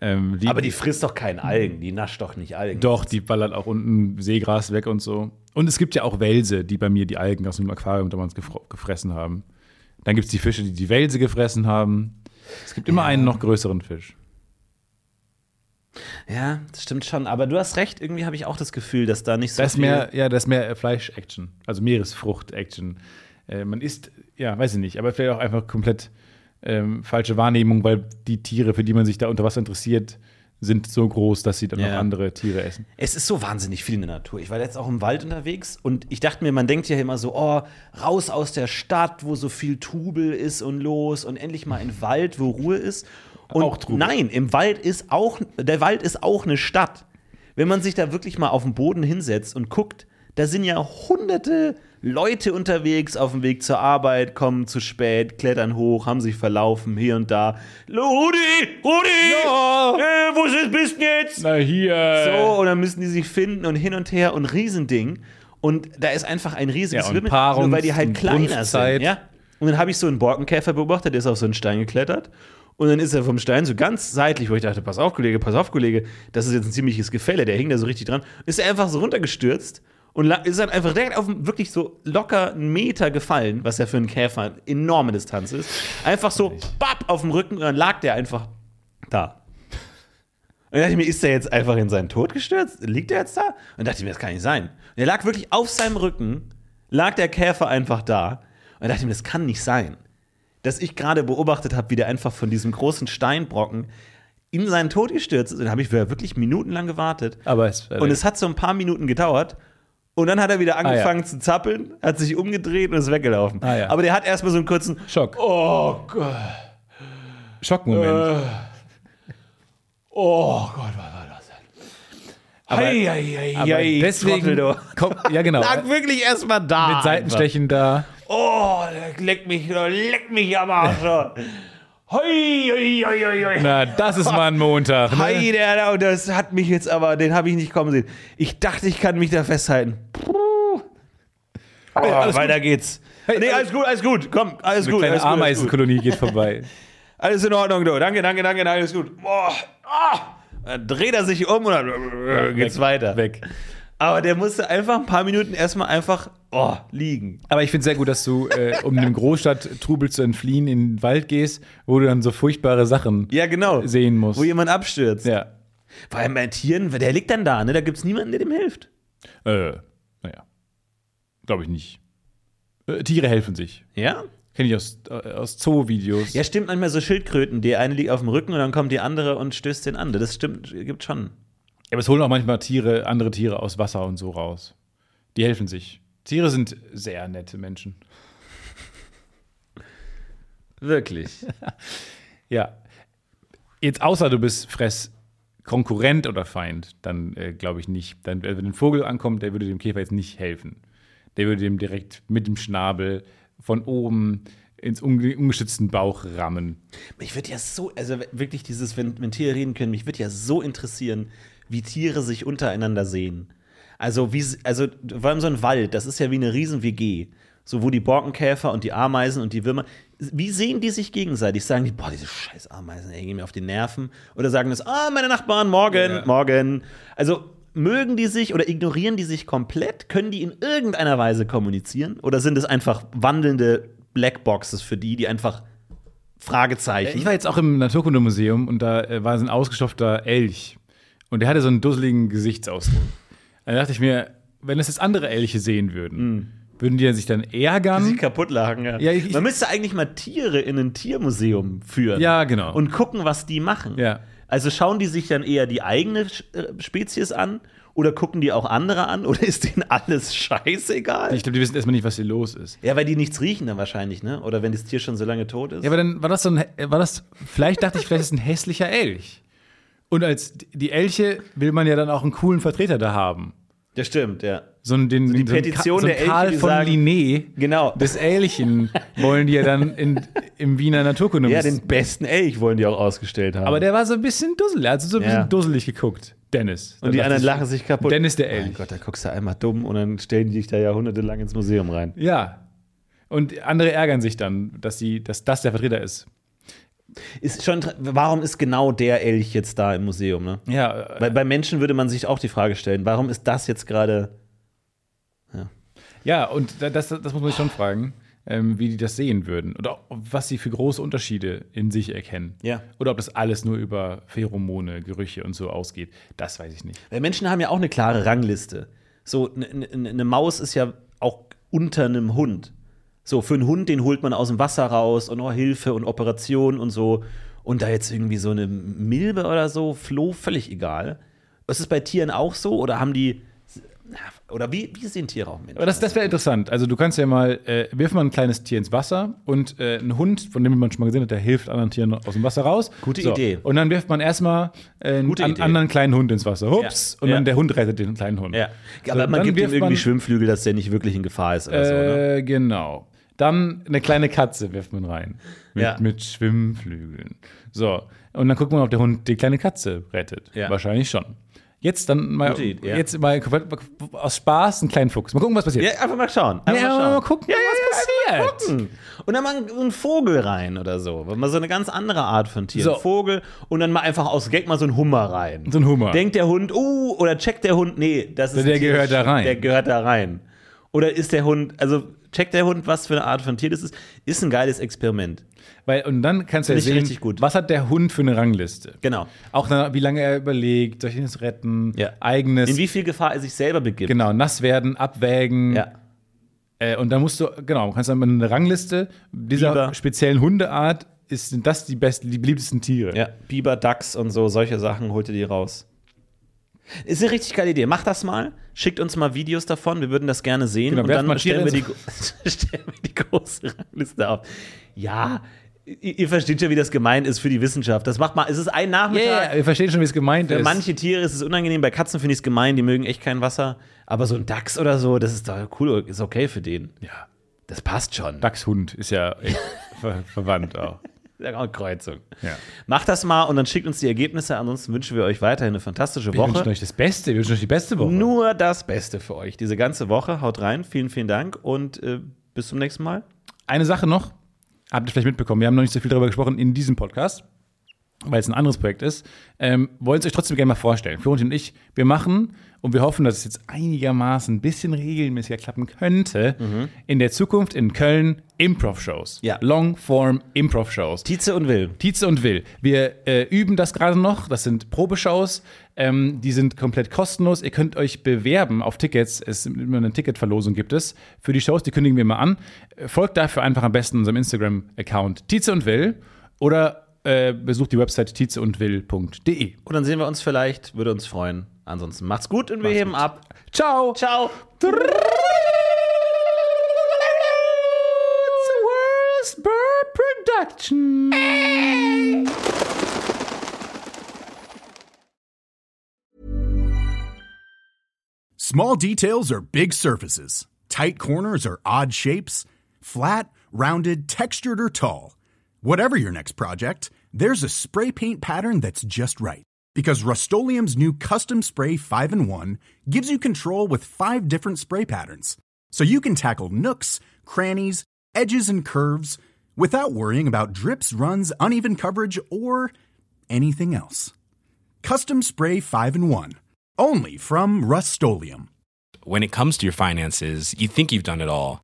Ähm, die, Aber die frisst doch keinen Algen, die nascht doch nicht Algen. Doch, die ballert auch unten Seegras weg und so. Und es gibt ja auch Wälse, die bei mir die Algen aus dem Aquarium damals gefressen haben. Dann gibt es die Fische, die die Wälse gefressen haben. Es gibt immer einen noch größeren Fisch. Ja, das stimmt schon. Aber du hast recht, irgendwie habe ich auch das Gefühl, dass da nicht so Da ist viel. mehr, ja, da ist mehr äh, Fleisch-Action, also Meeresfrucht-Action. Äh, man isst, ja, weiß ich nicht, aber vielleicht auch einfach komplett ähm, falsche Wahrnehmung, weil die Tiere, für die man sich da unter Wasser interessiert, sind so groß, dass sie dann Ja. auch andere Tiere essen. Es ist so wahnsinnig viel in der Natur. Ich war jetzt auch im Wald unterwegs und ich dachte mir, man denkt ja immer so, oh, raus aus der Stadt, wo so viel Trubel ist und los und endlich mal ein Wald, wo Ruhe ist. Und Auch Trubel. nein, im Wald ist auch, der Wald ist auch eine Stadt. Wenn man sich da wirklich mal auf den Boden hinsetzt und guckt, da sind ja hunderte Leute unterwegs auf dem Weg zur Arbeit, kommen zu spät, klettern hoch, haben sich verlaufen, hier und da. Rudi, Rudi, Ja. äh, wo ist- bist du jetzt? Na hier. So, und dann müssen die sich finden und hin und her und Riesending. Und da ist einfach ein riesiges Ja, Paarungs- nur weil die halt kleiner sind. Ja? Und dann habe ich so einen Borkenkäfer beobachtet, der ist auf so einen Stein geklettert. Und dann ist er vom Stein so ganz seitlich, wo ich dachte, pass auf, Kollege, pass auf, Kollege, das ist jetzt ein ziemliches Gefälle, der hing da so richtig dran. Ist er einfach so runtergestürzt und ist dann einfach direkt auf dem- wirklich so locker einen Meter gefallen, was ja für einen Käfer eine enorme Distanz ist. Einfach so, bap, auf dem Rücken und dann lag der einfach da. Und dann dachte ich mir, ist der jetzt einfach in seinen Tod gestürzt? Liegt der jetzt da? Und dann dachte ich mir, das kann nicht sein. Und er lag wirklich auf seinem Rücken, lag der Käfer einfach da. Und dachte ich mir, das kann nicht sein. Dass ich gerade beobachtet habe, wie der einfach von diesem großen Steinbrocken in seinen Tod gestürzt ist. Und dann habe ich wirklich minutenlang gewartet. Aber es, Und es hat so ein paar Minuten gedauert. Und dann hat er wieder angefangen zu zappeln, hat sich umgedreht und ist weggelaufen. Ah, ja. Aber der hat erstmal so einen kurzen Schock. Oh Gott. Schockmoment. Oh Gott, was war das denn? Aber- Hei, hei, Aber hei, deswegen kommt, ja genau, Lag wirklich erstmal da. mit Seitenstechen da. Einfach. Oh, der leck mich, leck mich am Arsch. Hoi, hoi, hoi, hoi. Na, das ist mal ein Montag. Ne? Hei, der, der, das hat mich jetzt aber, den habe ich nicht kommen sehen. Ich dachte, ich kann mich da festhalten. Puh. Oh, alles weiter geht's. Hey, nee, alles- gut, alles gut. Komm, alles Eine gut. gut, gut. Ameisenkolonie geht vorbei. Alles in Ordnung, du. Danke, danke, danke, alles gut. Boah. Ah. Dann dreht er sich um und dann geht's Weg, weiter. Weg. Aber der musste einfach ein paar Minuten erstmal einfach oh, liegen. Aber ich finde sehr gut, dass du, äh, um dem Großstadttrubel zu entfliehen, in den Wald gehst, wo du dann so furchtbare Sachen Ja, genau. sehen musst. Wo jemand abstürzt. ja. Vor allem bei Tieren, der liegt dann da, ne? Da gibt's niemanden, der dem hilft. Äh, naja. Glaube ich nicht. Äh, Tiere helfen sich. Ja? Kenne ich aus, äh, aus Zoo-Videos. Ja, stimmt manchmal so Schildkröten. Die eine liegt auf dem Rücken und dann kommt die andere und stößt den an. Das stimmt, gibt schon. Aber es holen auch manchmal Tiere, andere Tiere aus Wasser und so raus. Die helfen sich. Tiere sind sehr nette Menschen. Wirklich. Ja. Jetzt außer du bist Fress Konkurrent oder Feind, dann äh, glaube ich nicht. Dann, äh, wenn ein Vogel ankommt, der würde dem Käfer jetzt nicht helfen. Der würde dem direkt mit dem Schnabel von oben ins unge ungeschützten Bauch rammen. Mich würde ja so, also wirklich dieses, wenn, wenn Tiere reden können, mich würde ja so interessieren, wie Tiere sich untereinander sehen. Also, wie, also vor allem so ein Wald, das ist ja wie eine riesen WG. So, wo die Borkenkäfer und die Ameisen und die Würmer, wie sehen die sich gegenseitig? Sagen die, boah, diese scheiß Ameisen, ey, gehen mir auf die Nerven. Oder sagen das, ah, meine Nachbarn, morgen, Ja. morgen. Also, mögen die sich oder ignorieren die sich komplett? Können die in irgendeiner Weise kommunizieren? Oder sind es einfach wandelnde Blackboxes für die, die einfach Fragezeichen? Ich war jetzt auch im Naturkundemuseum und da äh, war so ein ausgestopfter Elch. Und der hatte so einen dusseligen Gesichtsausdruck. Da dachte ich mir, wenn das jetzt andere Elche sehen würden, würden die sich dann ärgern? sie kaputt lagen, ja. Ja, ich- Man müsste eigentlich mal Tiere in ein Tiermuseum führen. Ja, genau. Und gucken, was die machen. Ja. Also schauen die sich dann eher die eigene äh, Spezies an oder gucken die auch andere an oder ist denen alles scheißegal? Ich glaube, die wissen erstmal nicht, was hier los ist. ja, weil die nichts riechen dann wahrscheinlich, ne? Oder wenn das Tier schon so lange tot ist. Ja, aber dann war das so ein, war das, vielleicht dachte ich, vielleicht ist es ein hässlicher Elch. Und als die Elche will man ja dann auch einen coolen Vertreter da haben. ja, stimmt, ja. So ein, den, die so ein Petition so der Elche, Karl die von sagen- Linné, Genau. das Elchen, wollen die ja dann in, im Wiener Naturkunde Ja, den besten Elch wollen die auch ausgestellt haben. Aber der war so ein bisschen dusselig, also so ein bisschen Ja. dusselig geguckt. Dennis. und die anderen lachen sich kaputt. Dennis der Mein Elch. Gott, da guckst du einmal dumm und dann stellen die dich da jahrhundertelang ins Museum rein. Ja. Und andere ärgern sich dann, dass, sie, dass das der Vertreter ist. Ist schon, warum ist genau der Elch jetzt da im Museum, ne? Ja, äh, Weil bei Menschen würde man sich auch die Frage stellen, warum ist das jetzt gerade. ja und da- das, das muss man sich schon fragen, ähm, wie die das sehen würden. Oder was sie für große Unterschiede in sich erkennen. Ja. Oder ob das alles nur über Pheromone, Gerüche und so ausgeht. Das weiß ich nicht. Weil Menschen haben ja auch eine klare Rangliste. So, eine ne, ne Maus ist ja auch unter einem Hund. So, für einen Hund, den holt man aus dem Wasser raus und oh, Hilfe und Operation und so. Und da jetzt irgendwie so eine Milbe oder so, Floh, völlig egal. Ist es bei Tieren auch so? Oder haben die. Oder wie, wie sehen Tiere auch Menschen? Aber das, das wäre interessant. Also du kannst ja mal, äh, wirf mal ein kleines Tier ins Wasser und äh, ein Hund, von dem man schon mal gesehen hat, der hilft anderen Tieren aus dem Wasser raus. Gute Idee. Und dann wirft man erstmal äh, einen an, anderen kleinen Hund ins Wasser. Hups. Ja. Und Ja. dann der Hund rettet den kleinen Hund. ja. So, Aber man dann gibt ihm irgendwie man- Schwimmflügel, dass der nicht wirklich in Gefahr ist oder so, ne? Äh, genau. Dann eine kleine Katze wirft man rein. Mit, Ja. mit Schwimmflügeln. So. Und dann guckt man, ob der Hund die kleine Katze rettet. Ja. Wahrscheinlich schon. Jetzt dann mal, Idee, ja. jetzt mal aus Spaß einen kleinen Fuchs. Mal gucken, was passiert. Ja, einfach mal schauen. Einfach Ja, mal, mal schauen. gucken, ja, was passiert. gucken. Und dann mal einen- einen Vogel rein oder so. Mal so eine ganz andere Art von Tier. So. Ein Vogel und dann mal einfach aus Gag mal so ein Hummer rein. So ein Hummer. Denkt der Hund, uh, oder checkt der Hund, nee, das ist Der Tier, gehört da rein. Der gehört da rein. Oder ist der Hund, also checkt der Hund, was für eine Art von Tier das ist? Ist ein geiles Experiment. Weil, und dann kannst du ja sehen, richtig gut. was hat der Hund für eine Rangliste. Genau. Auch wie lange er überlegt, soll ich ihn jetzt retten, Ja. eigenes, In wie viel Gefahr er sich selber begibt. genau, nass werden, abwägen. Ja. Äh, und dann musst du, genau, kannst dann eine Rangliste dieser Biber. speziellen Hundeart, ist, sind das die besten, die beliebtesten Tiere. Ja, Biber, Dachs und so, solche Sachen holt ihr die raus. Ist eine richtig geile Idee. Macht das mal. Schickt uns mal Videos davon. Wir würden das gerne sehen. Genau, und dann mal stellen wir, die, stellen wir die große Rangliste auf. Ja, ihr, ihr versteht schon, wie das gemeint ist für die Wissenschaft. Das macht mal, es ist ein Nachmittag. ja, wir verstehen schon, wie es gemeint Für ist. manche Tiere ist es unangenehm, bei Katzen finde ich es gemein, die mögen echt kein Wasser. Aber so ein Dachs oder so, das ist doch cool, ist okay für den. ja, Das passt schon. Dachshund ist ja ver verwandt auch. Kreuzung. Ja. Macht das mal und dann schickt uns die Ergebnisse. Ansonsten wünschen wir euch weiterhin eine fantastische Wir Woche. wünschen euch das Beste, wir wünschen euch die beste Woche. Nur das Beste für euch. Diese ganze Woche. Haut rein. Vielen, vielen Dank und äh, bis zum nächsten Mal. Eine Sache noch, habt ihr vielleicht mitbekommen, wir haben noch nicht so viel darüber gesprochen in diesem Podcast, weil es ein anderes Projekt ist. Ähm, wollen es euch trotzdem gerne mal vorstellen. Florentin und ich, wir machen und wir hoffen, dass es jetzt einigermaßen ein bisschen regelmäßiger klappen könnte, in der Zukunft in Köln Improv-Shows. Ja. Long-Form Improv-Shows. Tietze und Will. Tietze und Will. Wir äh, üben das gerade noch. Das sind Probeshows. Ähm, die sind komplett kostenlos. Ihr könnt euch bewerben auf Tickets. Es immer eine Ticketverlosung gibt es für die Shows. Die kündigen wir mal an. Folgt dafür einfach am besten unserem Instagram-Account Tietze und Will oder äh, besucht die Website tizeundwill.de. Und dann sehen wir uns vielleicht, würde uns freuen. Ansonsten macht's gut und wir macht's heben gut. ab. Ciao. Ciao. It's the worst Bird Production. Small details are big surfaces. Tight corners are odd shapes. Flat, rounded, textured or tall. Whatever your next project, there's a spray paint pattern that's just right. Because Rust new Custom Spray 5 in 1 gives you control with five different spray patterns. So you can tackle nooks, crannies, edges, and curves without worrying about drips, runs, uneven coverage, or anything else. Custom Spray 5 in 1. Only from Rust When it comes to your finances, you think you've done it all.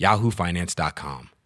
yahoofinance.com.